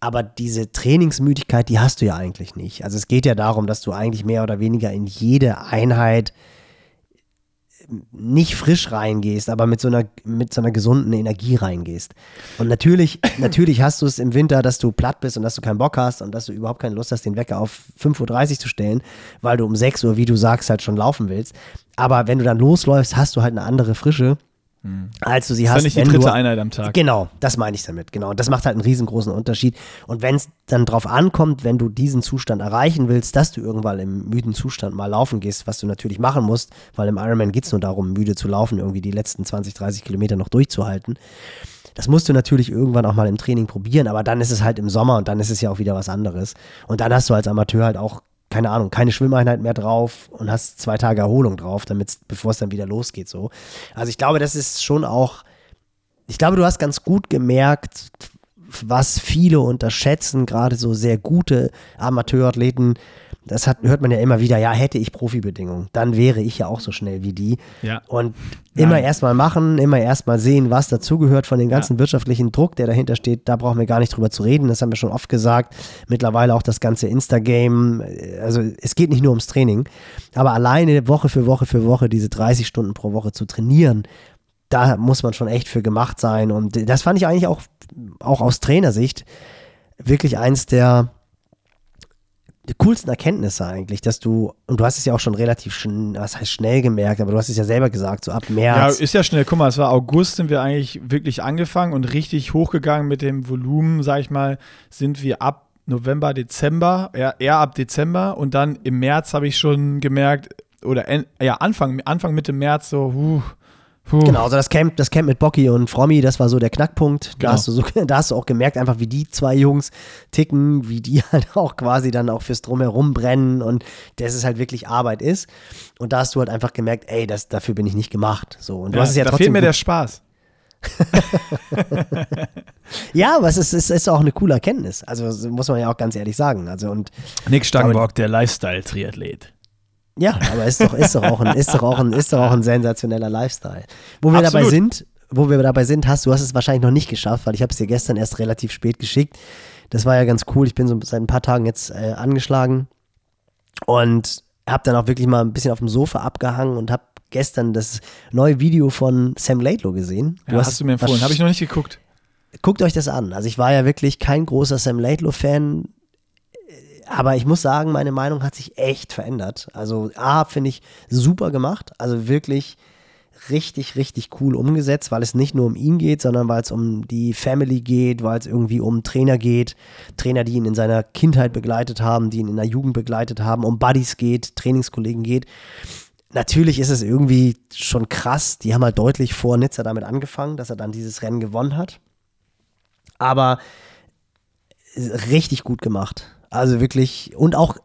Aber diese Trainingsmüdigkeit, die hast du ja eigentlich nicht. Also es geht ja darum, dass du eigentlich mehr oder weniger in jede Einheit nicht frisch reingehst, aber mit so einer, mit so einer gesunden Energie reingehst. Und natürlich, <coughs> natürlich hast du es im Winter, dass du platt bist und dass du keinen Bock hast und dass du überhaupt keine Lust hast, den Wecker auf 5.30 Uhr zu stellen, weil du um 6 Uhr, wie du sagst, halt schon laufen willst. Aber wenn du dann losläufst, hast du halt eine andere Frische hm. als du sie das hast. Ist nicht die dritte du, Einheit am Tag. Genau, das meine ich damit. Genau. Und das macht halt einen riesengroßen Unterschied. Und wenn es dann drauf ankommt, wenn du diesen Zustand erreichen willst, dass du irgendwann im müden Zustand mal laufen gehst, was du natürlich machen musst, weil im Ironman geht es nur darum, müde zu laufen, irgendwie die letzten 20, 30 Kilometer noch durchzuhalten. Das musst du natürlich irgendwann auch mal im Training probieren, aber dann ist es halt im Sommer und dann ist es ja auch wieder was anderes. Und dann hast du als Amateur halt auch keine Ahnung, keine Schwimmeinheit mehr drauf und hast zwei Tage Erholung drauf, damit bevor es dann wieder losgeht. So. Also ich glaube, das ist schon auch, ich glaube, du hast ganz gut gemerkt, was viele unterschätzen, gerade so sehr gute Amateurathleten, das hat, hört man ja immer wieder, ja, hätte ich Profibedingungen, dann wäre ich ja auch so schnell wie die. Ja. Und immer erstmal machen, immer erstmal sehen, was dazugehört von dem ganzen ja. wirtschaftlichen Druck, der dahinter steht. Da brauchen wir gar nicht drüber zu reden. Das haben wir schon oft gesagt. Mittlerweile auch das ganze Insta-Game. Also es geht nicht nur ums Training, aber alleine Woche für Woche für Woche diese 30 Stunden pro Woche zu trainieren, da muss man schon echt für gemacht sein. Und das fand ich eigentlich auch, auch aus Trainersicht wirklich eins der die coolsten Erkenntnisse eigentlich, dass du, und du hast es ja auch schon relativ schnell, was heißt schnell gemerkt, aber du hast es ja selber gesagt, so ab März. Ja, ist ja schnell. Guck mal, es war August, sind wir eigentlich wirklich angefangen und richtig hochgegangen mit dem Volumen, sag ich mal, sind wir ab November, Dezember, eher, eher ab Dezember und dann im März habe ich schon gemerkt, oder ja, Anfang, Anfang Mitte März so, huh, Puh. Genau, also das Camp, das Camp mit Bocky und Frommi, das war so der Knackpunkt. Da, genau. hast du so, da hast du auch gemerkt, einfach wie die zwei Jungs ticken, wie die <laughs> halt auch quasi dann auch fürs Drumherum brennen und dass es halt wirklich Arbeit ist. Und da hast du halt einfach gemerkt, ey, das, dafür bin ich nicht gemacht. So, und du ja, hast es ja da trotzdem fehlt mir der Spaß. <laughs> ja, aber es ist, es ist auch eine coole Erkenntnis. Also muss man ja auch ganz ehrlich sagen. Also und Nick Stangenbock, der Lifestyle-Triathlet. Ja, aber ist doch, ist doch auch ein, ist doch auch ein, ist doch auch ein sensationeller Lifestyle. Wo wir Absolut. dabei sind, wo wir dabei sind, hast du hast es wahrscheinlich noch nicht geschafft, weil ich habe es dir gestern erst relativ spät geschickt. Das war ja ganz cool. Ich bin so seit ein paar Tagen jetzt äh, angeschlagen und habe dann auch wirklich mal ein bisschen auf dem Sofa abgehangen und habe gestern das neue Video von Sam Laidlow gesehen. Du ja, hast, hast du mir empfohlen, habe ich noch nicht geguckt. Guckt euch das an. Also ich war ja wirklich kein großer Sam Laidlow-Fan, aber ich muss sagen, meine Meinung hat sich echt verändert. Also A, finde ich super gemacht. Also wirklich richtig, richtig cool umgesetzt, weil es nicht nur um ihn geht, sondern weil es um die Family geht, weil es irgendwie um Trainer geht, Trainer, die ihn in seiner Kindheit begleitet haben, die ihn in der Jugend begleitet haben, um Buddies geht, Trainingskollegen geht. Natürlich ist es irgendwie schon krass, die haben halt deutlich vor Nizza damit angefangen, dass er dann dieses Rennen gewonnen hat. Aber richtig gut gemacht. Also wirklich, und auch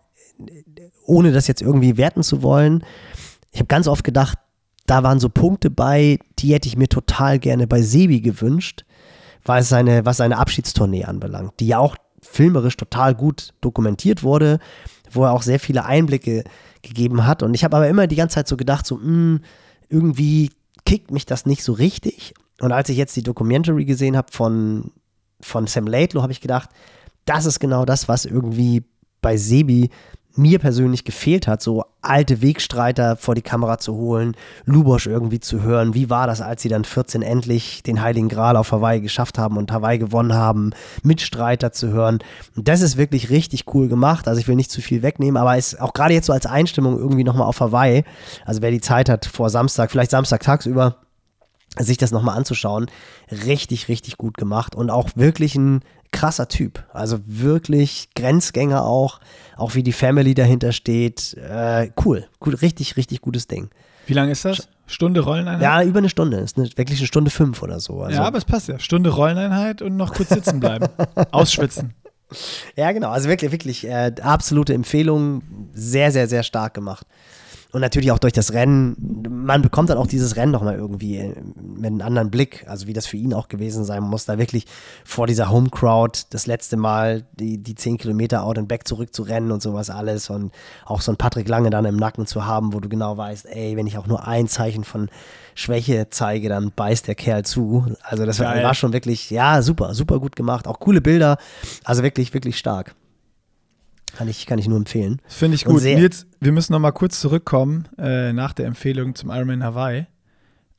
ohne das jetzt irgendwie werten zu wollen, ich habe ganz oft gedacht, da waren so Punkte bei, die hätte ich mir total gerne bei Sebi gewünscht, weil seine, was seine Abschiedstournee anbelangt, die ja auch filmerisch total gut dokumentiert wurde, wo er auch sehr viele Einblicke gegeben hat. Und ich habe aber immer die ganze Zeit so gedacht, so, mh, hm, irgendwie kickt mich das nicht so richtig. Und als ich jetzt die Documentary gesehen habe von, von Sam Laidlow, habe ich gedacht, das ist genau das, was irgendwie bei Sebi mir persönlich gefehlt hat, so alte Wegstreiter vor die Kamera zu holen, Lubosch irgendwie zu hören. Wie war das, als sie dann 14 endlich den Heiligen Gral auf Hawaii geschafft haben und Hawaii gewonnen haben, Mitstreiter zu hören. Und das ist wirklich richtig cool gemacht. Also ich will nicht zu viel wegnehmen, aber ist auch gerade jetzt so als Einstimmung irgendwie nochmal auf Hawaii. Also wer die Zeit hat vor Samstag, vielleicht Samstag tagsüber, sich das nochmal anzuschauen, richtig, richtig gut gemacht und auch wirklich ein krasser Typ. Also wirklich Grenzgänger auch, auch wie die Family dahinter steht. Äh, cool, cool, richtig, richtig gutes Ding. Wie lange ist das? Stunde Rolleneinheit? Ja, über eine Stunde. Ist eine, wirklich eine Stunde fünf oder so. Also. Ja, aber es passt ja. Stunde Rolleneinheit und noch kurz sitzen bleiben. <laughs> Ausschwitzen. Ja, genau. Also wirklich, wirklich äh, absolute Empfehlung. Sehr, sehr, sehr stark gemacht. Und natürlich auch durch das Rennen, man bekommt dann auch dieses Rennen nochmal irgendwie äh, mit einem anderen Blick, also wie das für ihn auch gewesen sein muss, da wirklich vor dieser Home Crowd das letzte Mal die, die 10 Kilometer out and back zurückzurennen und sowas alles und auch so ein Patrick Lange dann im Nacken zu haben, wo du genau weißt, ey, wenn ich auch nur ein Zeichen von Schwäche zeige, dann beißt der Kerl zu. Also das war, war schon wirklich, ja, super, super gut gemacht. Auch coole Bilder, also wirklich, wirklich stark. Kann ich, kann ich nur empfehlen. Finde ich gut. Nils, wir müssen noch mal kurz zurückkommen äh, nach der Empfehlung zum Ironman Hawaii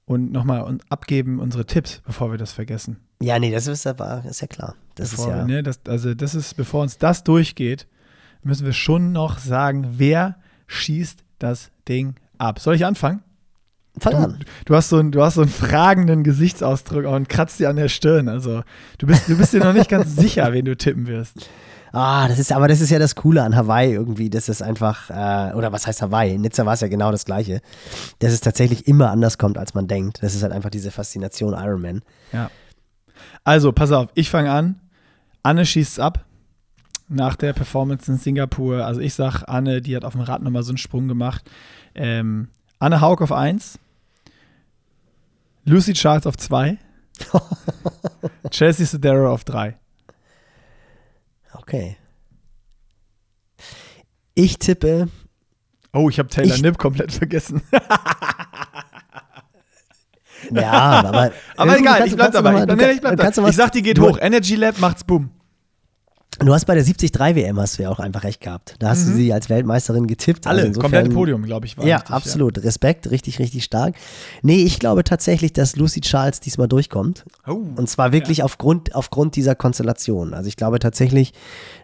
und noch mal abgeben unsere Tipps, bevor wir das vergessen. Ja, nee, das ist, aber, ist ja klar. Das bevor ist ja. Ne, das, also, das ist, bevor uns das durchgeht, müssen wir schon noch sagen, wer schießt das Ding ab. Soll ich anfangen? Fang du, an. Du hast, so einen, du hast so einen fragenden Gesichtsausdruck und kratzt dir an der Stirn. Also, du bist, du bist dir noch nicht ganz <laughs> sicher, wen du tippen wirst. Ah, das ist, aber das ist ja das Coole an Hawaii irgendwie, dass es einfach, äh, oder was heißt Hawaii? In Nizza war es ja genau das Gleiche, dass es tatsächlich immer anders kommt, als man denkt. Das ist halt einfach diese Faszination Ironman. Ja. Also, pass auf, ich fange an. Anne schießt ab nach der Performance in Singapur. Also ich sag, Anne, die hat auf dem Rad nochmal so einen Sprung gemacht. Ähm, Anne Haug auf 1, Lucy Charles auf 2, <laughs> Chelsea Sodero auf 3. Okay. Ich tippe. Oh, ich habe Taylor Nipp komplett vergessen. ja, aber. <laughs> aber egal, ich bleib dabei. Mal, ich, bleib, ich, bleib dabei. ich sag, die geht hoch. Energy Lab macht's boom. Du hast bei der 73 WM hast du ja auch einfach recht gehabt. Da hast mhm. du sie als Weltmeisterin getippt. Alle, also komplette Podium, glaube ich. War ja, richtig, absolut. Ja. Respekt, richtig, richtig stark. Nee, ich glaube tatsächlich, dass Lucy Charles diesmal durchkommt. Oh, Und zwar wirklich ja. aufgrund, aufgrund dieser Konstellation. Also ich glaube tatsächlich,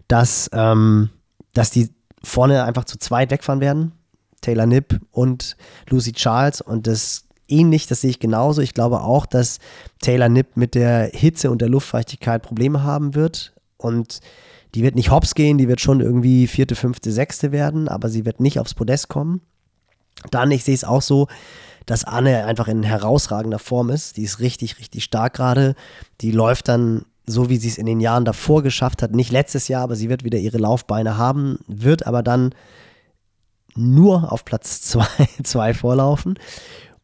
dass, ähm, dass die vorne einfach zu zweit wegfahren werden. Taylor Nipp und Lucy Charles. Und das ähnlich, das sehe ich genauso. Ich glaube auch, dass Taylor Nipp mit der Hitze und der Luftfeuchtigkeit Probleme haben wird. Und die wird nicht hops gehen, die wird schon irgendwie vierte, fünfte, sechste werden, aber sie wird nicht aufs Podest kommen. Dann, ich sehe es auch so, dass Anne einfach in herausragender Form ist. Die ist richtig, richtig stark gerade. Die läuft dann so, wie sie es in den Jahren davor geschafft hat. Nicht letztes Jahr, aber sie wird wieder ihre Laufbeine haben, wird aber dann nur auf Platz <laughs> zwei, zwei vorlaufen.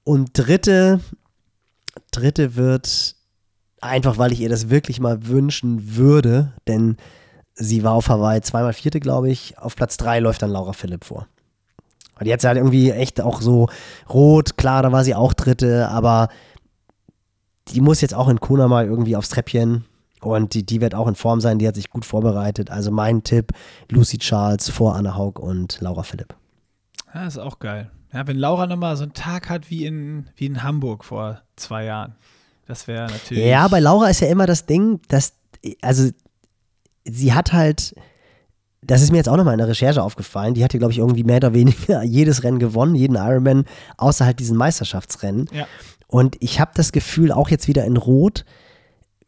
Und dritte, dritte wird Einfach weil ich ihr das wirklich mal wünschen würde, denn sie war auf Hawaii zweimal Vierte, glaube ich. Auf Platz drei läuft dann Laura Philipp vor. Und jetzt halt irgendwie echt auch so rot, klar, da war sie auch Dritte, aber die muss jetzt auch in Kona mal irgendwie aufs Treppchen. Und die, die wird auch in Form sein, die hat sich gut vorbereitet. Also mein Tipp, Lucy Charles vor Anna Haug und Laura Philipp. Ja, ist auch geil. Ja, wenn Laura nochmal so einen Tag hat wie in, wie in Hamburg vor zwei Jahren. Das wäre natürlich. Ja, bei Laura ist ja immer das Ding, dass, also sie hat halt, das ist mir jetzt auch nochmal in der Recherche aufgefallen, die hat hier, glaube ich, irgendwie mehr oder weniger <laughs> jedes Rennen gewonnen, jeden Ironman, außer halt diesen Meisterschaftsrennen. Ja. Und ich habe das Gefühl, auch jetzt wieder in Rot,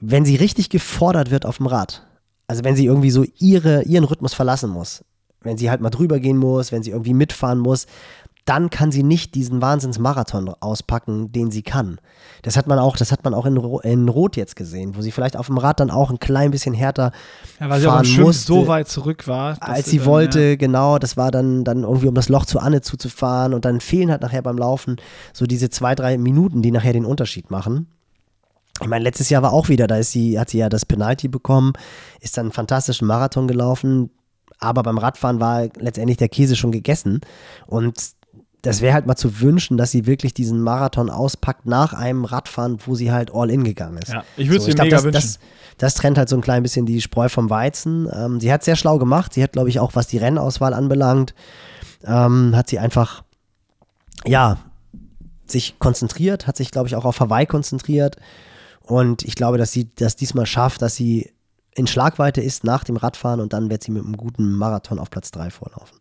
wenn sie richtig gefordert wird auf dem Rad, also wenn sie irgendwie so ihre, ihren Rhythmus verlassen muss, wenn sie halt mal drüber gehen muss, wenn sie irgendwie mitfahren muss, dann kann sie nicht diesen Wahnsinnsmarathon auspacken, den sie kann. Das hat man auch, das hat man auch in, in Rot jetzt gesehen, wo sie vielleicht auf dem Rad dann auch ein klein bisschen härter ja, weil fahren sie auch musste, so weit zurück war, als sie, sie dann, wollte. Ja. Genau, das war dann dann irgendwie um das Loch zu Anne zuzufahren und dann fehlen halt nachher beim Laufen so diese zwei drei Minuten, die nachher den Unterschied machen. Ich meine, letztes Jahr war auch wieder, da ist sie, hat sie ja das Penalty bekommen, ist dann einen fantastischen Marathon gelaufen, aber beim Radfahren war letztendlich der Käse schon gegessen. Und das wäre halt mal zu wünschen, dass sie wirklich diesen Marathon auspackt nach einem Radfahren, wo sie halt all in gegangen ist. Ja, ich würde es so, ihr mega das, wünschen. Das, das trennt halt so ein klein bisschen die Spreu vom Weizen. Ähm, sie hat sehr schlau gemacht. Sie hat, glaube ich, auch was die Rennauswahl anbelangt, ähm, hat sie einfach, ja, sich konzentriert, hat sich, glaube ich, auch auf Hawaii konzentriert. Und ich glaube, dass sie das diesmal schafft, dass sie in Schlagweite ist nach dem Radfahren und dann wird sie mit einem guten Marathon auf Platz 3 vorlaufen.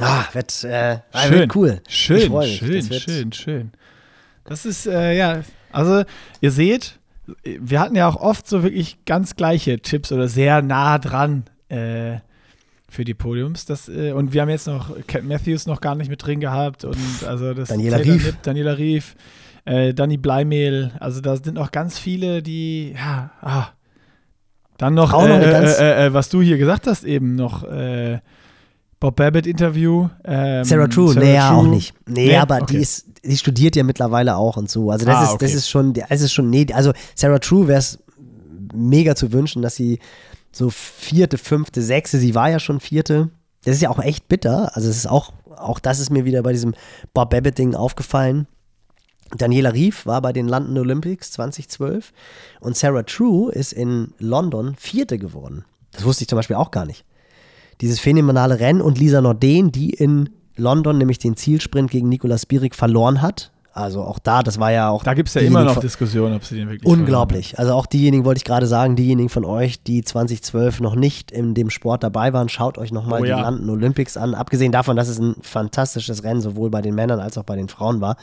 Ah, wird, äh, schön. wird cool. Schön, schön, schön, schön. Das ist, äh, ja, also ihr seht, wir hatten ja auch oft so wirklich ganz gleiche Tipps oder sehr nah dran äh, für die Podiums. Das, äh, und wir haben jetzt noch Cat Matthews noch gar nicht mit drin gehabt und also das Daniela Rief. Mit, Daniela Rief, äh, Dani Bleimehl, also da sind noch ganz viele, die, ja, ah. Dann noch, äh, äh, äh, was du hier gesagt hast, eben noch Bob Babbitt-Interview. Ähm, Sarah True, Sarah nee, ja, auch nicht. Nee, nee? aber okay. die ist, die studiert ja mittlerweile auch und so. Also das ah, ist, okay. das ist schon, das ist schon, nee, also Sarah True wäre es mega zu wünschen, dass sie so vierte, fünfte, sechste, sie war ja schon vierte. Das ist ja auch echt bitter. Also es ist auch, auch das ist mir wieder bei diesem Bob Babbitt-Ding aufgefallen. Daniela Rief war bei den London Olympics 2012 und Sarah True ist in London Vierte geworden. Das wusste ich zum Beispiel auch gar nicht dieses phänomenale Rennen und Lisa Norden, die in London nämlich den Zielsprint gegen Nicolas Bierig verloren hat, also auch da, das war ja auch. Da gibt es ja immer noch Diskussionen, ob sie den wirklich. Unglaublich. Also auch diejenigen, wollte ich gerade sagen, diejenigen von euch, die 2012 noch nicht in dem Sport dabei waren, schaut euch nochmal oh, die ja. London Olympics an. Abgesehen davon, dass es ein fantastisches Rennen sowohl bei den Männern als auch bei den Frauen war,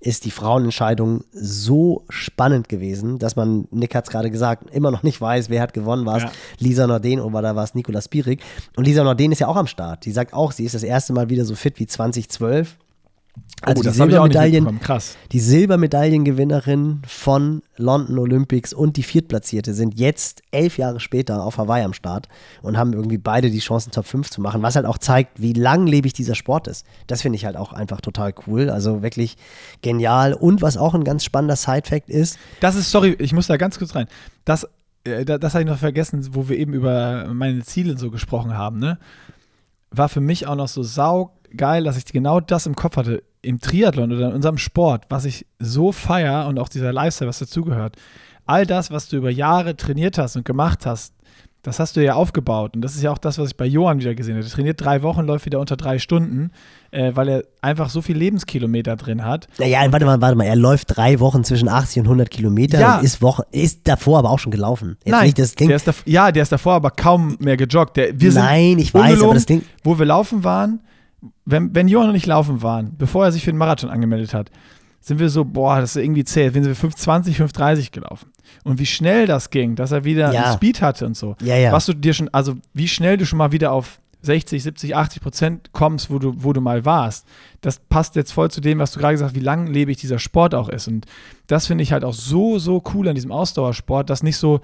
ist die Frauenentscheidung so spannend gewesen, dass man, Nick hat es gerade gesagt, immer noch nicht weiß, wer hat gewonnen. War es ja. Lisa Norden oder da war es Nicolas Bierig? Und Lisa Norden ist ja auch am Start. Die sagt auch, sie ist das erste Mal wieder so fit wie 2012 also oh, die Silbermedaillen. Die Silbermedaillengewinnerin von London Olympics und die Viertplatzierte sind jetzt elf Jahre später auf Hawaii am Start und haben irgendwie beide die Chancen, Top 5 zu machen, was halt auch zeigt, wie langlebig dieser Sport ist. Das finde ich halt auch einfach total cool. Also wirklich genial. Und was auch ein ganz spannender Side-Fact ist. Das ist, sorry, ich muss da ganz kurz rein. Das, äh, das habe ich noch vergessen, wo wir eben über meine Ziele so gesprochen haben, ne? War für mich auch noch so sau geil, dass ich genau das im Kopf hatte. Im Triathlon oder in unserem Sport, was ich so feier und auch dieser Lifestyle, was dazugehört. All das, was du über Jahre trainiert hast und gemacht hast, das hast du ja aufgebaut. Und das ist ja auch das, was ich bei Johann wieder gesehen habe. Er trainiert drei Wochen, läuft wieder unter drei Stunden, äh, weil er einfach so viel Lebenskilometer drin hat. Naja, warte mal, warte mal. Er läuft drei Wochen zwischen 80 und 100 Kilometer ja. ist, Woche, ist davor aber auch schon gelaufen. Jetzt Nein, das der ist davor, ja, der ist davor aber kaum mehr gejoggt. Der, wir Nein, ich weiß, aber das Ding. Wo wir laufen waren, wenn, wenn Johann und ich laufen waren, bevor er sich für den Marathon angemeldet hat, sind wir so, boah, das ist irgendwie zäh. Sind wir 5,20, 5,30 gelaufen. Und wie schnell das ging, dass er wieder ja. Speed hatte und so. Ja, ja. Was du dir schon, also wie schnell du schon mal wieder auf 60, 70, 80 Prozent kommst, wo du, wo du mal warst. Das passt jetzt voll zu dem, was du gerade gesagt hast, wie langlebig dieser Sport auch ist. Und das finde ich halt auch so, so cool an diesem Ausdauersport, dass nicht so,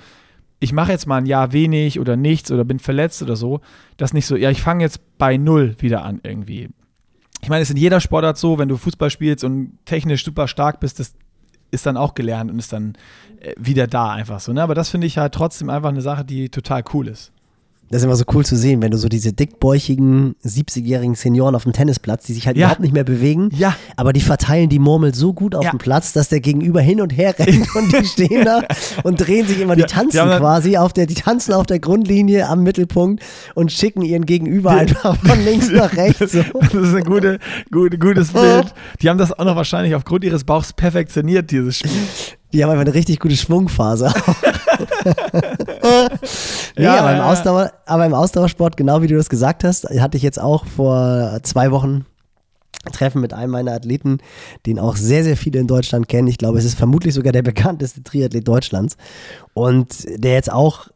ich mache jetzt mal ein Jahr wenig oder nichts oder bin verletzt oder so, dass nicht so, ja, ich fange jetzt bei null wieder an irgendwie ich meine, es ist in jeder Sportart so, wenn du Fußball spielst und technisch super stark bist, das ist dann auch gelernt und ist dann äh, wieder da einfach so. Ne? Aber das finde ich halt trotzdem einfach eine Sache, die total cool ist. Das ist immer so cool zu sehen, wenn du so diese dickbäuchigen 70-jährigen Senioren auf dem Tennisplatz, die sich halt Ja. überhaupt nicht mehr bewegen, Ja. aber die verteilen die Murmel so gut auf Ja. dem Platz, dass der Gegenüber hin und her <laughs> rennt und die stehen da und drehen sich immer, die tanzen quasi auf der, die tanzen auf der Grundlinie am Mittelpunkt und schicken ihren Gegenüber einfach von links nach <laughs> rechts. So. Das ist ein gute, gute, gutes <laughs> Bild. Die haben das auch noch wahrscheinlich aufgrund ihres Bauchs perfektioniert, dieses Spiel. Die haben einfach eine richtig gute Schwungphase. <laughs> nee, Ja, aber, im. Ausdauer, aber im Ausdauersport, genau wie du das gesagt hast, hatte ich jetzt auch vor zwei Wochen ein Treffen mit einem meiner Athleten, den auch sehr, sehr viele in Deutschland kennen. Ich glaube, es ist vermutlich sogar der bekannteste Triathlet Deutschlands. Und der jetzt auch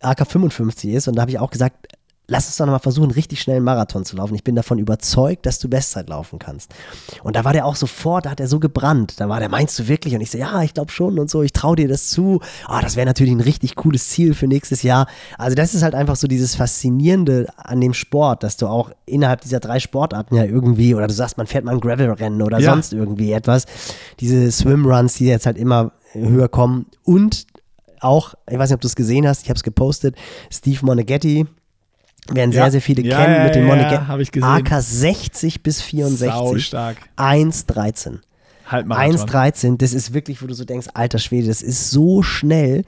AK 55 ist. Und da habe ich auch gesagt, lass uns doch nochmal versuchen, richtig schnell einen Marathon zu laufen. Ich bin davon überzeugt, dass du Bestzeit laufen kannst. Und da war der auch sofort, da hat er so gebrannt. Da war der, meinst du wirklich? Und ich so, ja, ich glaube schon und so, ich traue dir das zu. Ah, das wäre natürlich ein richtig cooles Ziel für nächstes Jahr. Also das ist halt einfach so dieses Faszinierende an dem Sport, dass du auch innerhalb dieser drei Sportarten ja irgendwie, oder du sagst, man fährt mal ein Gravel-Rennen oder Ja. sonst irgendwie etwas. Diese Swimruns, die jetzt halt immer höher kommen und auch, ich weiß nicht, ob du es gesehen hast, ich habe es gepostet, Steve Moneghetti, werden sehr, Ja. sehr viele Ja, kennen ja, mit ich gesehen. AK 60 bis 64. Sau stark. 1,13. Halt Marathon. 1,13, das ist wirklich, wo du so denkst, alter Schwede, das ist so schnell.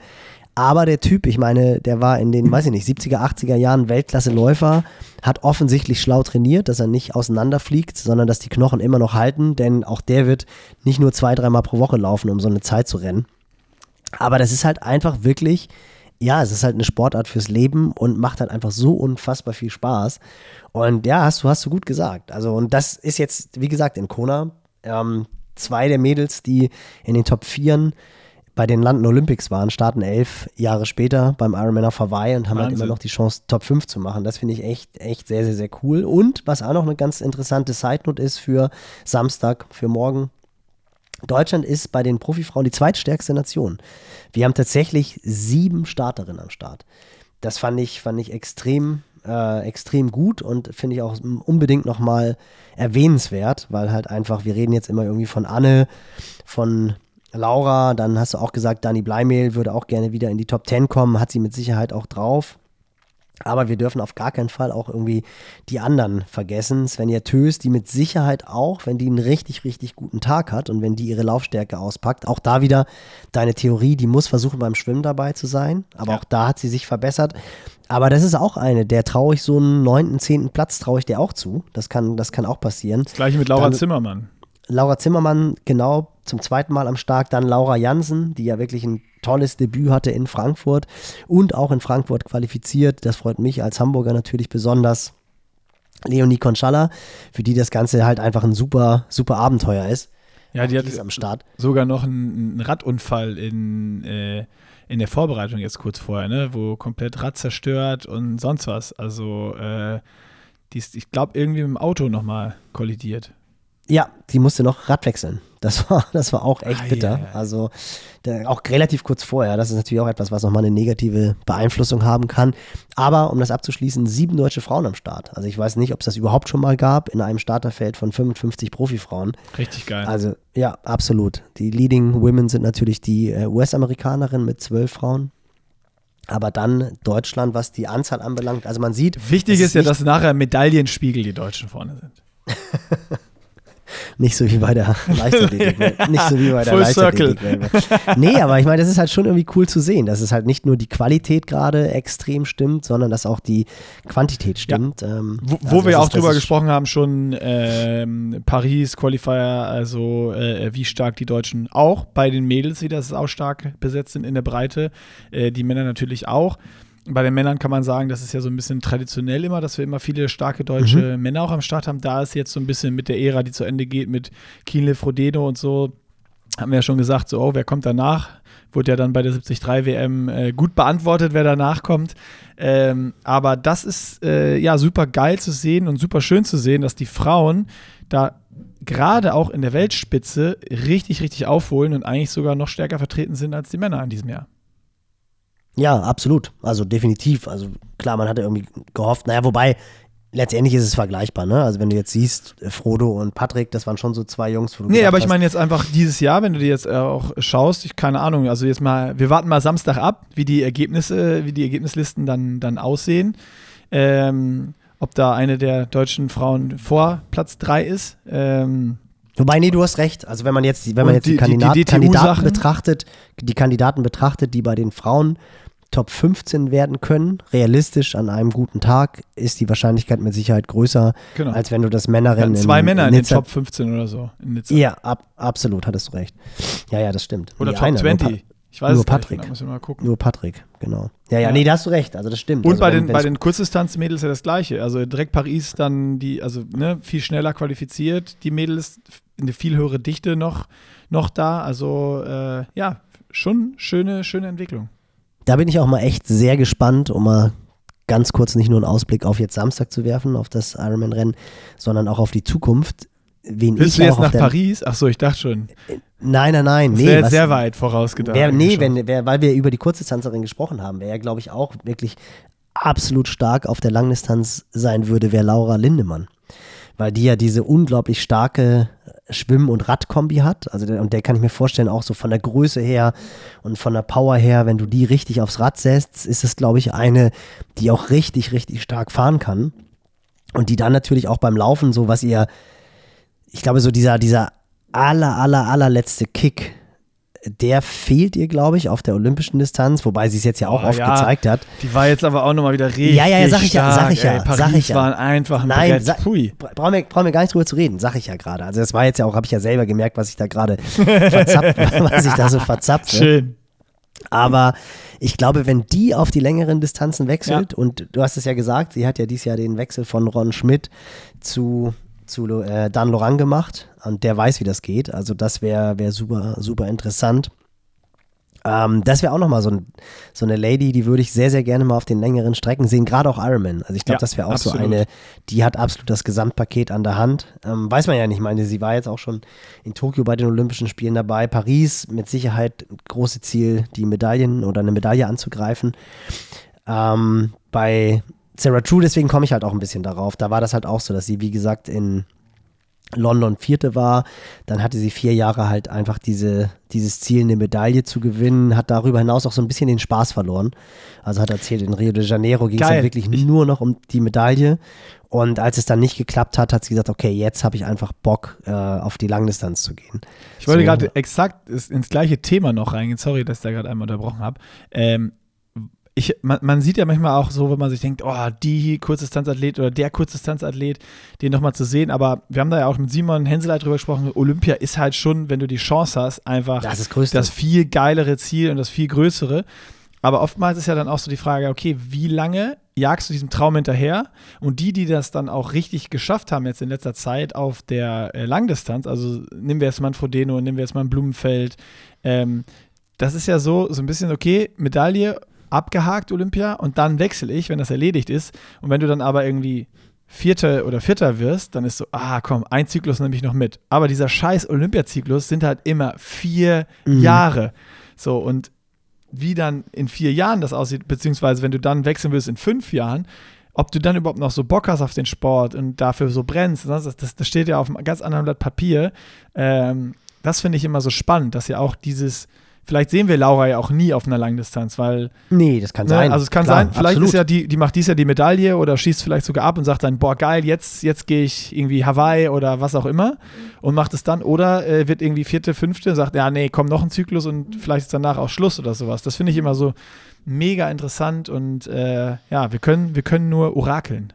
Aber der Typ, ich meine, der war in den, weiß ich nicht, 70er, 80er Jahren Weltklasse-Läufer, hat offensichtlich schlau trainiert, dass er nicht auseinanderfliegt, sondern dass die Knochen immer noch halten, denn auch der wird nicht nur zwei, dreimal pro Woche laufen, um so eine Zeit zu rennen. Aber das ist halt einfach wirklich, ja, es ist halt eine Sportart fürs Leben und macht halt einfach so unfassbar viel Spaß. Und ja, hast du, hast du gut gesagt. Also, und das ist jetzt, wie gesagt, in Kona. Ähm, zwei der Mädels, die in den Top 4 bei den London Olympics waren, starten elf Jahre später beim Ironman auf Hawaii und haben halt Wahnsinn. immer noch die Chance, Top 5 zu machen. Das finde ich echt, echt sehr, sehr, sehr cool. Und was auch noch eine ganz interessante Side-Note ist für Samstag, für morgen, Deutschland ist bei den Profifrauen die zweitstärkste Nation. Wir haben tatsächlich sieben Starterinnen am Start. Das fand ich, fand ich extrem, äh, extrem gut und finde ich auch unbedingt nochmal erwähnenswert, weil halt einfach, wir reden jetzt immer irgendwie von Anne, von Laura, dann hast du auch gesagt, Dani Bleimehl würde auch gerne wieder in die Top 10 kommen, hat sie mit Sicherheit auch drauf. Aber wir dürfen auf gar keinen Fall auch irgendwie die anderen vergessen. Svenja Tös, die mit Sicherheit auch, wenn die einen richtig, richtig guten Tag hat und wenn die ihre Laufstärke auspackt, auch da wieder deine Theorie, die muss versuchen beim Schwimmen dabei zu sein. Aber Ja. auch da hat sie sich verbessert. Aber das ist auch eine, der traue ich so einen neunten, zehnten Platz, traue ich der auch zu. Das kann, das kann auch passieren. Das gleiche mit Laura Dann- Zimmermann. Laura Zimmermann genau zum zweiten Mal am Start, dann Laura Jansen, die ja wirklich ein tolles Debüt hatte in Frankfurt und auch in Frankfurt qualifiziert. Das freut mich als Hamburger natürlich besonders. Leonie Konschalla, für die das Ganze halt einfach ein super, super Abenteuer ist. Ja, die Die hat am Start. sogar noch einen, einen Radunfall in, äh, in der Vorbereitung jetzt kurz vorher, ne? wo komplett Rad zerstört und sonst was. Also, äh, die ist, ich glaube, irgendwie mit dem Auto nochmal kollidiert. Ja, die musste noch Rad wechseln. Das <laughs> war, das war auch echt bitter. Also da, auch relativ kurz vorher. Das ist natürlich auch etwas, was nochmal eine negative Beeinflussung haben kann. Aber um das abzuschließen, sieben deutsche Frauen am Start. Also ich weiß nicht, ob es das überhaupt schon mal gab in einem Starterfeld von 55 Profifrauen. Richtig geil. Also ja, absolut. Die Leading Women sind natürlich die äh, US-Amerikanerinnen mit zwölf Frauen. Aber dann Deutschland, was die Anzahl anbelangt. Also man sieht, Wichtig ist ja, dass nachher Medaillenspiegel die Deutschen vorne sind. <laughs> Nicht so wie bei der <laughs> Leichtathletik. nicht so wie bei der Full circle. Nee, aber ich meine, das ist halt schon irgendwie cool zu sehen, dass es halt nicht nur die Qualität gerade extrem stimmt, sondern dass auch die Quantität stimmt. Ähm, Wo, also wo wir das auch drüber gesprochen haben, schon ähm, Paris, Qualifier, also äh, wie stark die Deutschen auch bei den Mädels wieder, das auch stark besetzt sind in der Breite, äh, die Männer natürlich auch. Bei den Männern kann man sagen, das ist ja so ein bisschen traditionell immer, dass wir immer viele starke deutsche Mhm. Männer auch am Start haben. Da ist jetzt so ein bisschen mit der Ära, die zu Ende geht, mit Kienle, Frodeno und so, haben wir ja schon gesagt, so, oh, wer kommt danach? Wurde ja dann bei der 73 WM äh, gut beantwortet, wer danach kommt. Ähm, aber das ist äh, ja super geil zu sehen und super schön zu sehen, dass die Frauen da gerade auch in der Weltspitze richtig, richtig aufholen und eigentlich sogar noch stärker vertreten sind als die Männer in diesem Jahr. Ja, absolut. Also definitiv. Also klar, man hatte irgendwie gehofft, naja, wobei letztendlich ist es vergleichbar, ne? Also wenn du jetzt siehst, Frodo und Patrick, das waren schon so zwei Jungs, wo du Nee, aber ich meine jetzt einfach dieses Jahr, wenn du dir jetzt äh, auch schaust, ich keine Ahnung, also jetzt mal, wir warten mal Samstag ab, wie die Ergebnisse, wie die Ergebnislisten dann, dann aussehen. Ähm, ob da eine der deutschen Frauen vor Platz 3 ist. Ähm, Wobei, nee, du hast recht. Also wenn man jetzt, wenn man jetzt die, die, Kandidat, die Kandidaten betrachtet, die Kandidaten betrachtet, die bei den Frauen Top 15 werden können, realistisch an einem guten Tag, ist die Wahrscheinlichkeit mit Sicherheit größer, genau. als wenn du das Männerrennen ja, Zwei in, Männer in, in, den Top 15 oder so. Ja, ab, absolut, hattest du recht. Ja, ja, das stimmt. Oder nee, Top einer, 20. Ich weiß nur Patrick. Nicht, genau, mal gucken. Nur Patrick, genau. Ja, ja, ja, nee, da hast du recht, also das stimmt. Und also bei, wenn, den, bei den Kurzdistanz-Mädels ja das Gleiche. Also direkt Paris dann die, also ne, viel schneller qualifiziert, die Mädels eine viel höhere Dichte noch, noch da. Also äh, ja, schon schöne, schöne Entwicklung. Da bin ich auch mal echt sehr gespannt, um mal ganz kurz nicht nur einen Ausblick auf jetzt Samstag zu werfen, auf das Ironman-Rennen, sondern auch auf die Zukunft. Wen Willst du jetzt nach Paris? Achso, ich dachte schon. Nein, nein, nein. Das wäre sehr weit vorausgedacht. Wär, nee, wenn, wär, weil wir über die Kurzdistanzerin gesprochen haben, wäre ja, glaube ich, auch wirklich absolut stark auf der Langdistanz sein würde, wäre Laura Lindemann. Weil die ja diese unglaublich starke Schwimm- und Radkombi hat. Also der, und der kann ich mir vorstellen, auch so von der Größe her und von der Power her, wenn du die richtig aufs Rad setzt, ist es, glaube ich, eine, die auch richtig, richtig stark fahren kann. Und die dann natürlich auch beim Laufen, so was ihr, ich glaube, so dieser, dieser aller, aller, allerletzte Kick, der fehlt ihr, glaube ich, auf der olympischen Distanz, wobei sie es jetzt ja auch oh, oft ja. gezeigt hat. Die war jetzt aber auch nochmal wieder richtig Ja, ja, ja, sag ich ja, sag ich ja, Paris sag ich ja. waren einfach ein Nein, Brett. Pui. Brauchen wir, brauchen wir gar nicht drüber zu reden, sag ich ja gerade. Also das war jetzt ja auch, habe ich ja selber gemerkt, was ich da gerade <laughs> verzappt, <laughs> was ich da so verzapft. Schön. Aber ich glaube, wenn die auf die längeren Distanzen wechselt, ja. und du hast es ja gesagt, sie hat ja dieses Jahr den Wechsel von Ron Schmidt zu zu äh, Dan Laurent gemacht und der weiß, wie das geht. Also das wäre wär super, super interessant. Ähm, das wäre auch nochmal so, ein, so eine Lady, die würde ich sehr, sehr gerne mal auf den längeren Strecken sehen, gerade auch Ironman. Also ich glaube, ja, das wäre auch absolut. so eine, die hat absolut das Gesamtpaket an der Hand. Ähm, weiß man ja nicht, ich meine, sie war jetzt auch schon in Tokio bei den Olympischen Spielen dabei. Paris mit Sicherheit große Ziel, die Medaillen oder eine Medaille anzugreifen. Ähm, bei Sarah True, deswegen komme ich halt auch ein bisschen darauf. Da war das halt auch so, dass sie, wie gesagt, in London Vierte war. Dann hatte sie vier Jahre halt einfach diese, dieses Ziel, eine Medaille zu gewinnen, hat darüber hinaus auch so ein bisschen den Spaß verloren. Also hat erzählt, in Rio de Janeiro ging es ja wirklich nur noch um die Medaille. Und als es dann nicht geklappt hat, hat sie gesagt, okay, jetzt habe ich einfach Bock, äh, auf die Langdistanz zu gehen. Ich wollte so. gerade exakt ins gleiche Thema noch reingehen. Sorry, dass ich da gerade einmal unterbrochen habe. Ähm, ich, man, man, sieht ja manchmal auch so, wenn man sich denkt, oh, die Kurzdistanzathlet oder der Kurzdistanzathlet, den nochmal zu sehen. Aber wir haben da ja auch mit Simon Henseleit drüber gesprochen. Olympia ist halt schon, wenn du die Chance hast, einfach das, das viel geilere Ziel und das viel größere. Aber oftmals ist ja dann auch so die Frage, okay, wie lange jagst du diesem Traum hinterher? Und die, die das dann auch richtig geschafft haben jetzt in letzter Zeit auf der äh, Langdistanz, also nehmen wir jetzt mal ein Frodeno, nehmen wir jetzt mal ein Blumenfeld, ähm, das ist ja so, so ein bisschen, okay, Medaille abgehakt Olympia und dann wechsle ich, wenn das erledigt ist. Und wenn du dann aber irgendwie Vierter oder Vierter wirst, dann ist so, ah komm, ein Zyklus nehme ich noch mit. Aber dieser scheiß Olympiazyklus sind halt immer vier mhm. Jahre. So, und wie dann in vier Jahren das aussieht, beziehungsweise wenn du dann wechseln willst in fünf Jahren, ob du dann überhaupt noch so Bock hast auf den Sport und dafür so brennst, das, das, das steht ja auf einem ganz anderen Blatt Papier. Ähm, das finde ich immer so spannend, dass ja auch dieses, Vielleicht sehen wir Laura ja auch nie auf einer Langdistanz, weil. Nee, das kann ne, sein. Also es kann Klar, sein, vielleicht absolut. ist ja die, die macht dies ja die Medaille oder schießt vielleicht sogar ab und sagt dann, boah, geil, jetzt, jetzt gehe ich irgendwie Hawaii oder was auch immer und macht es dann. Oder äh, wird irgendwie vierte, fünfte, sagt, ja, nee, komm noch ein Zyklus und vielleicht ist danach auch Schluss oder sowas. Das finde ich immer so mega interessant und äh, ja, wir können, wir können nur orakeln.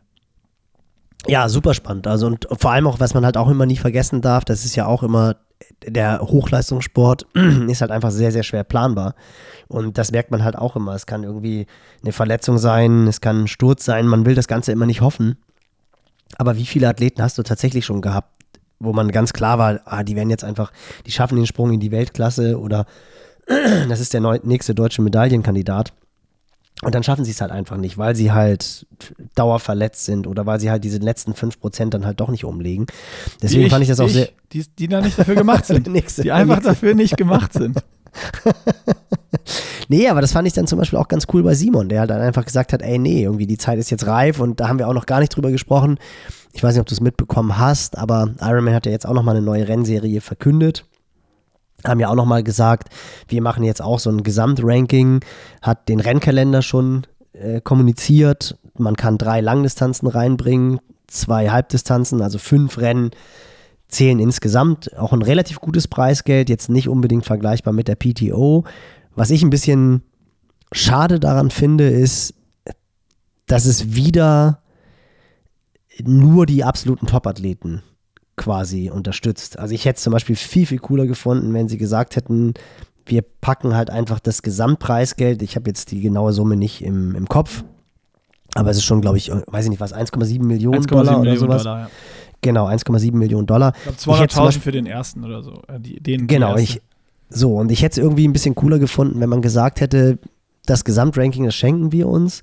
Ja, super spannend. Also und vor allem auch, was man halt auch immer nie vergessen darf, das ist ja auch immer der Hochleistungssport <clears throat> ist halt einfach sehr, sehr schwer planbar. Und das merkt man halt auch immer. Es kann irgendwie eine Verletzung sein, es kann ein Sturz sein, man will das Ganze immer nicht hoffen. Aber wie viele Athleten hast du tatsächlich schon gehabt, wo man ganz klar war, ah, die werden jetzt einfach, die schaffen den Sprung in die Weltklasse oder <clears throat> das ist der nächste deutsche Medaillenkandidat. Und dann schaffen sie es halt einfach nicht, weil sie halt dauerverletzt sind oder weil sie halt diese letzten 5% dann halt doch nicht umlegen. Deswegen ich, fand ich das auch ich, sehr. Die, die da nicht dafür gemacht <laughs> sind. die einfach dafür nicht gemacht sind. <laughs> Nee, aber das fand ich dann zum Beispiel auch ganz cool bei Simon, der halt dann einfach gesagt hat, ey, nee, irgendwie die Zeit ist jetzt reif und da haben wir auch noch gar nicht drüber gesprochen. Ich weiß nicht, ob du es mitbekommen hast, aber Ironman hat ja jetzt auch nochmal eine neue Rennserie verkündet. Haben ja auch nochmal gesagt, wir machen jetzt auch so ein Gesamtranking, hat den Rennkalender schon äh, kommuniziert. Man kann drei Langdistanzen reinbringen, zwei Halbdistanzen, also fünf Rennen zählen insgesamt. Auch ein relativ gutes Preisgeld, jetzt nicht unbedingt vergleichbar mit der PTO. Was ich ein bisschen schade daran finde, ist, dass es wieder nur die absoluten Top-Athleten quasi unterstützt. Also ich hätte es zum Beispiel viel, viel cooler gefunden, wenn sie gesagt hätten, wir packen halt einfach das Gesamtpreisgeld. Ich habe jetzt die genaue Summe nicht im, im Kopf, aber es ist schon, glaube ich, weiß ich nicht was, 1,7 Millionen 1, Dollar oder sowas. Dollar, ja. Genau, 1,7 Millionen Dollar. Ich glaube 200.000 für den ersten oder so. Äh, die, den, genau, ich, so, und ich hätte es irgendwie ein bisschen cooler gefunden, wenn man gesagt hätte, das Gesamtranking, das schenken wir uns,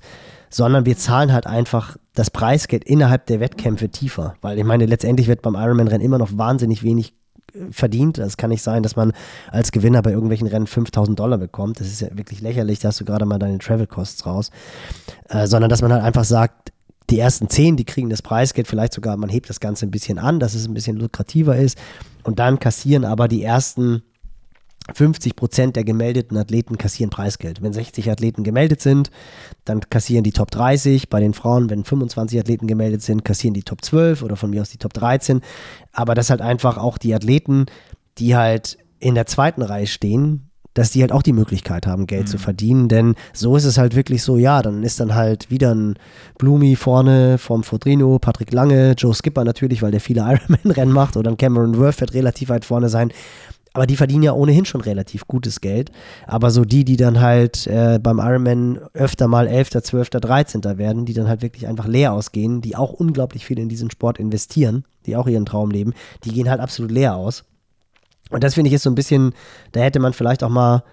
sondern wir zahlen halt einfach das Preisgeld innerhalb der Wettkämpfe tiefer. Weil ich meine, letztendlich wird beim Ironman-Rennen immer noch wahnsinnig wenig äh, verdient. Es kann nicht sein, dass man als Gewinner bei irgendwelchen Rennen 5000 Dollar bekommt. Das ist ja wirklich lächerlich, da hast du gerade mal deine Travel Costs raus. Äh, sondern dass man halt einfach sagt, die ersten zehn, die kriegen das Preisgeld, vielleicht sogar, man hebt das Ganze ein bisschen an, dass es ein bisschen lukrativer ist. Und dann kassieren aber die ersten 50 Prozent der gemeldeten Athleten kassieren Preisgeld. Wenn 60 Athleten gemeldet sind, dann kassieren die Top 30. Bei den Frauen, wenn 25 Athleten gemeldet sind, kassieren die Top 12 oder von mir aus die Top 13. Aber das halt einfach auch die Athleten, die halt in der zweiten Reihe stehen, dass die halt auch die Möglichkeit haben, Geld mhm. zu verdienen. Denn so ist es halt wirklich so, ja, dann ist dann halt wieder ein Blumi vorne vom Fodrino, Patrick Lange, Joe Skipper natürlich, weil der viele <laughs> Ironman-Rennen macht, oder ein Cameron Worth wird relativ weit vorne sein. Aber die verdienen ja ohnehin schon relativ gutes Geld. Aber so die, die dann halt äh, beim Ironman öfter mal 11., 12., 13. werden, die dann halt wirklich einfach leer ausgehen, die auch unglaublich viel in diesen Sport investieren, die auch ihren Traum leben, die gehen halt absolut leer aus. Und das finde ich ist so ein bisschen, da hätte man vielleicht auch mal,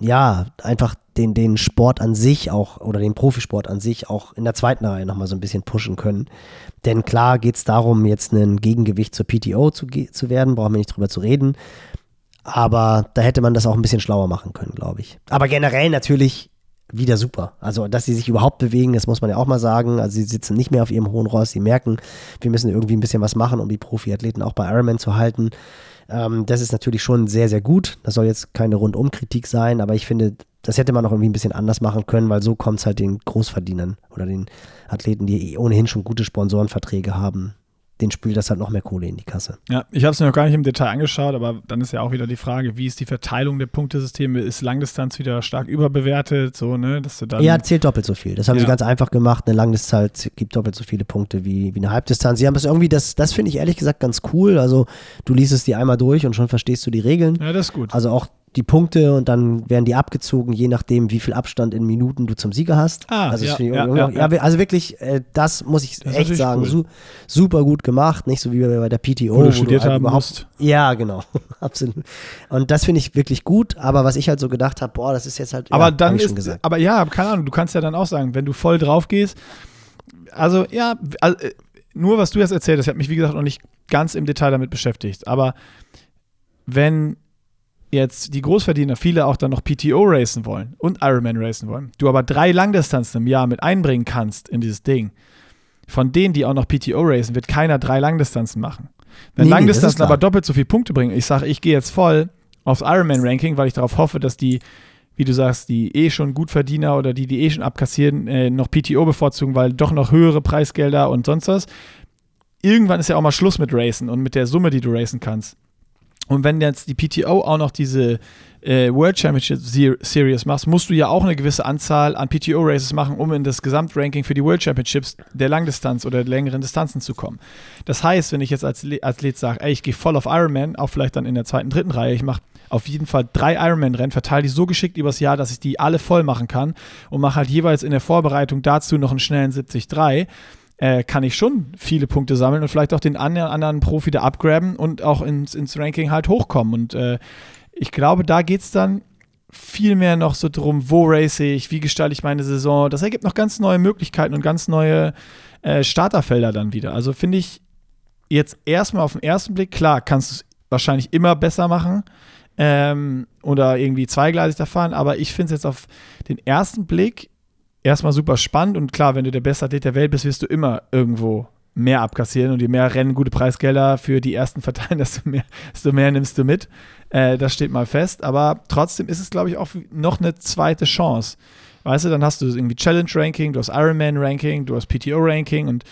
ja, einfach den, den Sport an sich auch oder den Profisport an sich auch in der zweiten Reihe nochmal so ein bisschen pushen können. Denn klar geht es darum, jetzt ein Gegengewicht zur PTO zu, zu werden, brauchen wir nicht drüber zu reden. Aber da hätte man das auch ein bisschen schlauer machen können, glaube ich. Aber generell natürlich wieder super. Also, dass sie sich überhaupt bewegen, das muss man ja auch mal sagen. Also, sie sitzen nicht mehr auf ihrem hohen Ross. Sie merken, wir müssen irgendwie ein bisschen was machen, um die Profiathleten auch bei Ironman zu halten. Ähm, das ist natürlich schon sehr, sehr gut. Das soll jetzt keine Rundumkritik sein, aber ich finde, das hätte man auch irgendwie ein bisschen anders machen können, weil so kommt es halt den Großverdienern oder den Athleten, die ohnehin schon gute Sponsorenverträge haben, den spült das halt noch mehr Kohle in die Kasse. Ja, ich habe es mir noch gar nicht im Detail angeschaut, aber dann ist ja auch wieder die Frage, wie ist die Verteilung der Punktesysteme? Ist Langdistanz wieder stark überbewertet? So, ne, dass du dann ja, zählt doppelt so viel. Das haben ja. sie ganz einfach gemacht. Eine Langdistanz gibt doppelt so viele Punkte wie, wie eine Halbdistanz. Sie haben es irgendwie, das, das finde ich ehrlich gesagt ganz cool. Also du liest es dir einmal durch und schon verstehst du die Regeln. Ja, das ist gut. Also auch die Punkte und dann werden die abgezogen, je nachdem, wie viel Abstand in Minuten du zum Sieger hast. Ah, also, ja, ja, ja, also wirklich, äh, das muss ich das echt sagen, cool. su super gut gemacht, nicht so wie bei der PTO. Wo du studiert halt haben musst. Ja, genau, <laughs> absolut. Und das finde ich wirklich gut, aber was ich halt so gedacht habe, boah, das ist jetzt halt, aber dann ist, aber ja, keine Ahnung, du kannst ja dann auch sagen, wenn du voll drauf gehst, also ja, also, nur was du jetzt erzählt hast, ich habe mich wie gesagt noch nicht ganz im Detail damit beschäftigt, aber wenn jetzt die Großverdiener viele auch dann noch PTO racen wollen und Ironman racen wollen, du aber drei Langdistanzen im Jahr mit einbringen kannst in dieses Ding, von denen, die auch noch PTO racen, wird keiner drei Langdistanzen machen. Wenn nee, Langdistanzen nee, aber doppelt so viele Punkte bringen, ich sage, ich gehe jetzt voll aufs Ironman-Ranking, weil ich darauf hoffe, dass die, wie du sagst, die eh schon Gutverdiener oder die, die eh schon abkassieren, äh, noch PTO bevorzugen, weil doch noch höhere Preisgelder und sonst was. Irgendwann ist ja auch mal Schluss mit Racen und mit der Summe, die du racen kannst. Und wenn jetzt die PTO auch noch diese äh, World Championship Series machst, musst du ja auch eine gewisse Anzahl an PTO-Races machen, um in das Gesamtranking für die World Championships der Langdistanz oder der längeren Distanzen zu kommen. Das heißt, wenn ich jetzt als Athlet sage, ey, ich gehe voll auf Ironman, auch vielleicht dann in der zweiten, dritten Reihe, ich mache auf jeden Fall drei Ironman-Rennen, verteile die so geschickt übers Jahr, dass ich die alle voll machen kann und mache halt jeweils in der Vorbereitung dazu noch einen schnellen 70-3 äh, kann ich schon viele Punkte sammeln und vielleicht auch den anderen, Profi da abgraben und auch ins, ins Ranking halt hochkommen. Und äh, ich glaube, da geht es dann viel mehr noch so drum, wo race ich, wie gestalte ich meine Saison. Das ergibt noch ganz neue Möglichkeiten und ganz neue äh, Starterfelder dann wieder. Also finde ich jetzt erstmal auf den ersten Blick, klar, kannst du es wahrscheinlich immer besser machen. ähm, oder irgendwie zweigleisig da fahren. Aber ich finde es jetzt auf den ersten Blick erstmal super spannend und klar, wenn du der beste Athlet der Welt bist, wirst du immer irgendwo mehr abkassieren und je mehr Rennen gute Preisgelder für die ersten <laughs> verteilen, desto mehr, desto mehr nimmst du mit. Äh, das steht mal fest. Aber trotzdem ist es, glaube ich, auch noch eine zweite Chance. Weißt du, dann hast du irgendwie Challenge-Ranking, du hast Ironman-Ranking, du hast PTO-Ranking und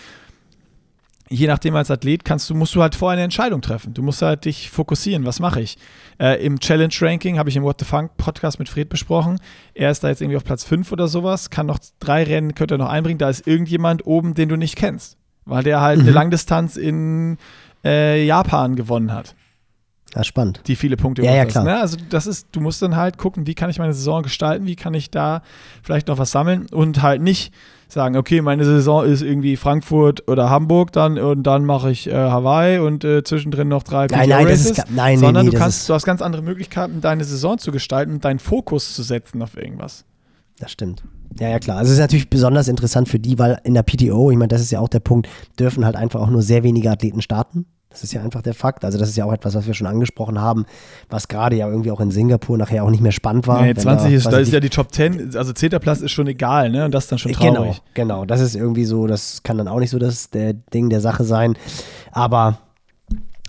je nachdem als Athlet kannst du, musst du halt vorher eine Entscheidung treffen. Du musst halt dich fokussieren, was mache ich? Äh, Im Challenge-Ranking habe ich im What the Funk Podcast mit Fred besprochen. Er ist da jetzt irgendwie auf Platz 5 oder sowas, kann noch drei Rennen, könnte er noch einbringen. Da ist irgendjemand oben, den du nicht kennst, weil der halt mhm. eine Langdistanz in äh, Japan gewonnen hat. Ja, spannend. Die viele Punkte ja, ja, klar. Ne? Also das ist, du musst dann halt gucken, wie kann ich meine Saison gestalten, wie kann ich da vielleicht noch was sammeln und halt nicht sagen, okay, meine Saison ist irgendwie Frankfurt oder Hamburg dann und dann mache ich äh, Hawaii und äh, zwischendrin noch drei nein, nein, das ist, nein, sondern nee, nee, du kannst, du hast ganz andere Möglichkeiten, deine Saison zu gestalten und deinen Fokus zu setzen auf irgendwas. Das stimmt. Ja, ja, klar. Also es ist natürlich besonders interessant für die, weil in der PTO, ich meine, das ist ja auch der Punkt, dürfen halt einfach auch nur sehr wenige Athleten starten. Das ist ja einfach der Fakt. Also das ist ja auch etwas, was wir schon angesprochen haben, was gerade ja irgendwie auch in Singapur nachher auch nicht mehr spannend war. Nee, 20 da, ist, da ist ja die Top 10, also 10. Platz ist schon egal, ne? Und das ist dann schon äh, traurig. Genau, genau. Das ist irgendwie so, das kann dann auch nicht so das der Ding der Sache sein. Aber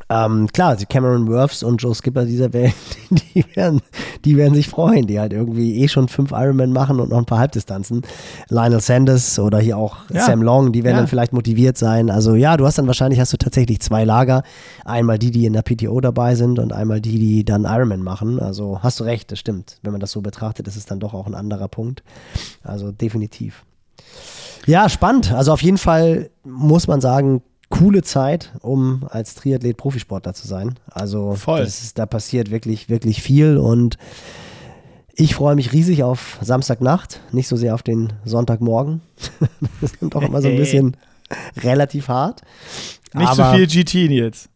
ähm, klar, Cameron Worths und Joe Skipper dieser Welt, <laughs> die werden, die werden sich freuen, die halt irgendwie eh schon fünf Ironman machen und noch ein paar Halbdistanzen. Lionel Sanders oder hier auch ja. Sam Long, die werden ja. dann vielleicht motiviert sein. Also ja, du hast dann wahrscheinlich hast du tatsächlich zwei Lager. Einmal die, die in der PTO dabei sind und einmal die, die dann Ironman machen. Also hast du recht, das stimmt. Wenn man das so betrachtet, ist es dann doch auch ein anderer Punkt. Also definitiv. Ja, spannend. Also auf jeden Fall muss man sagen, coole Zeit, um als Triathlet Profisportler zu sein. Also. Ist, da passiert wirklich, wirklich viel und ich freue mich riesig auf Samstagnacht, nicht so sehr auf den Sonntagmorgen. <laughs> das ist doch immer so ein bisschen <laughs> relativ hart. Nicht aber, so viel GT jetzt.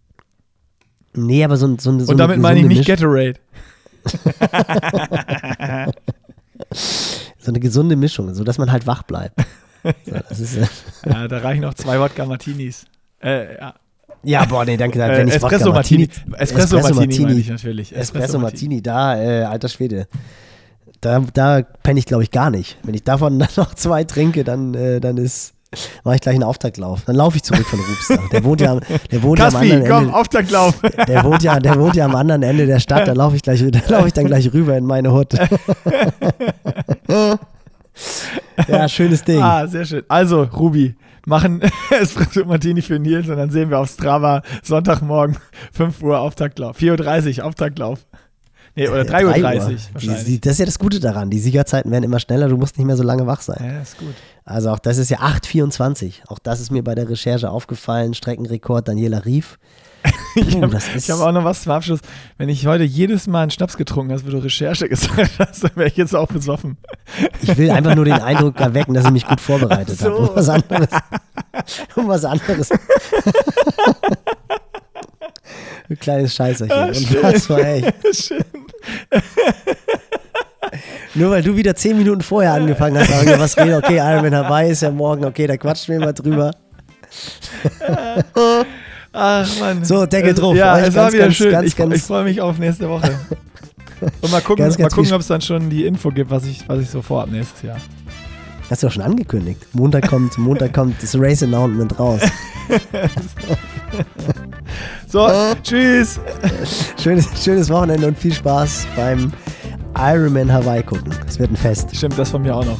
Nee, aber so, so, so Und damit meine ich nicht Gatorade. <laughs> so eine gesunde Mischung, so dass man halt wach bleibt. So, ist, ja, da reichen noch zwei Wodka Martinis. Äh, ja. Ja, boah, nee, danke. Äh, wenn ich Espresso Martini. Martini, Espresso, Espresso Martini, meine ich natürlich. Espresso, Espresso Martini, da, äh, alter Schwede. Da, da penne ich, glaube ich, gar nicht. Wenn ich davon <laughs> dann noch zwei trinke, dann, äh, dann ist, mache ich gleich einen Auftaktlauf. Dann laufe ich zurück von Rubster. Der wohnt ja, der wohnt Kaspi, ja am anderen komm, Ende. Auftaktlauf. Der wohnt ja, der wohnt ja am anderen Ende der Stadt. Da laufe ich gleich, da laufe ich dann gleich rüber in meine Hut. <laughs> <laughs> ja, schönes Ding. Ah, sehr schön. Also, Ruby, machen <laughs> Espresso Martini für Nils und dann sehen wir auf Strava Sonntagmorgen <laughs> 5 Uhr Auftaktlauf. 4.30 Uhr Auftaktlauf. Nee, oder 3.30 Uhr wahrscheinlich. Die, das ist ja das Gute daran. Die Siegerzeiten werden immer schneller, du musst nicht mehr so lange wach sein. Ja, ist gut. Also auch das ist ja 8,24. Auch das ist mir bei der Recherche aufgefallen. Streckenrekord Daniela Rief <laughs> ich habe hab auch noch was zum Abschluss. Wenn ich heute jedes Mal einen Schnaps getrunken hast, wo du Recherche <laughs> gesagt hast, dann wäre ich jetzt auch besoffen. Ich will einfach nur den Eindruck <laughs> erwecken, dass ich mich gut vorbereitet so. habe. Um was anderes. Um was anderes. Ein kleines Scheißerchen. Ja, Und das war echt. Schön. Nur weil du wieder zehn Minuten vorher angefangen hast, aber was reden, okay, Ironman Hawaii ist ja morgen, okay, da quatschen wir mal drüber. Ach man. So, Deckel drauf. Ja, es war wieder ganz, schön. Ganz, ich, ich freue mich auf nächste Woche. <laughs> Und mal gucken, gucken ob es dann schon die Info gibt, was ich, was ich so vorhabe nächstes Jahr. Hast du auch schon angekündigt. Montag kommt, Montag kommt das Race Announcement raus. <laughs> so, tschüss. <laughs> Schönes, schönes Wochenende und viel Spaß beim Ironman Hawaii gucken. Es wird ein Fest. Stimmt, das von mir auch noch.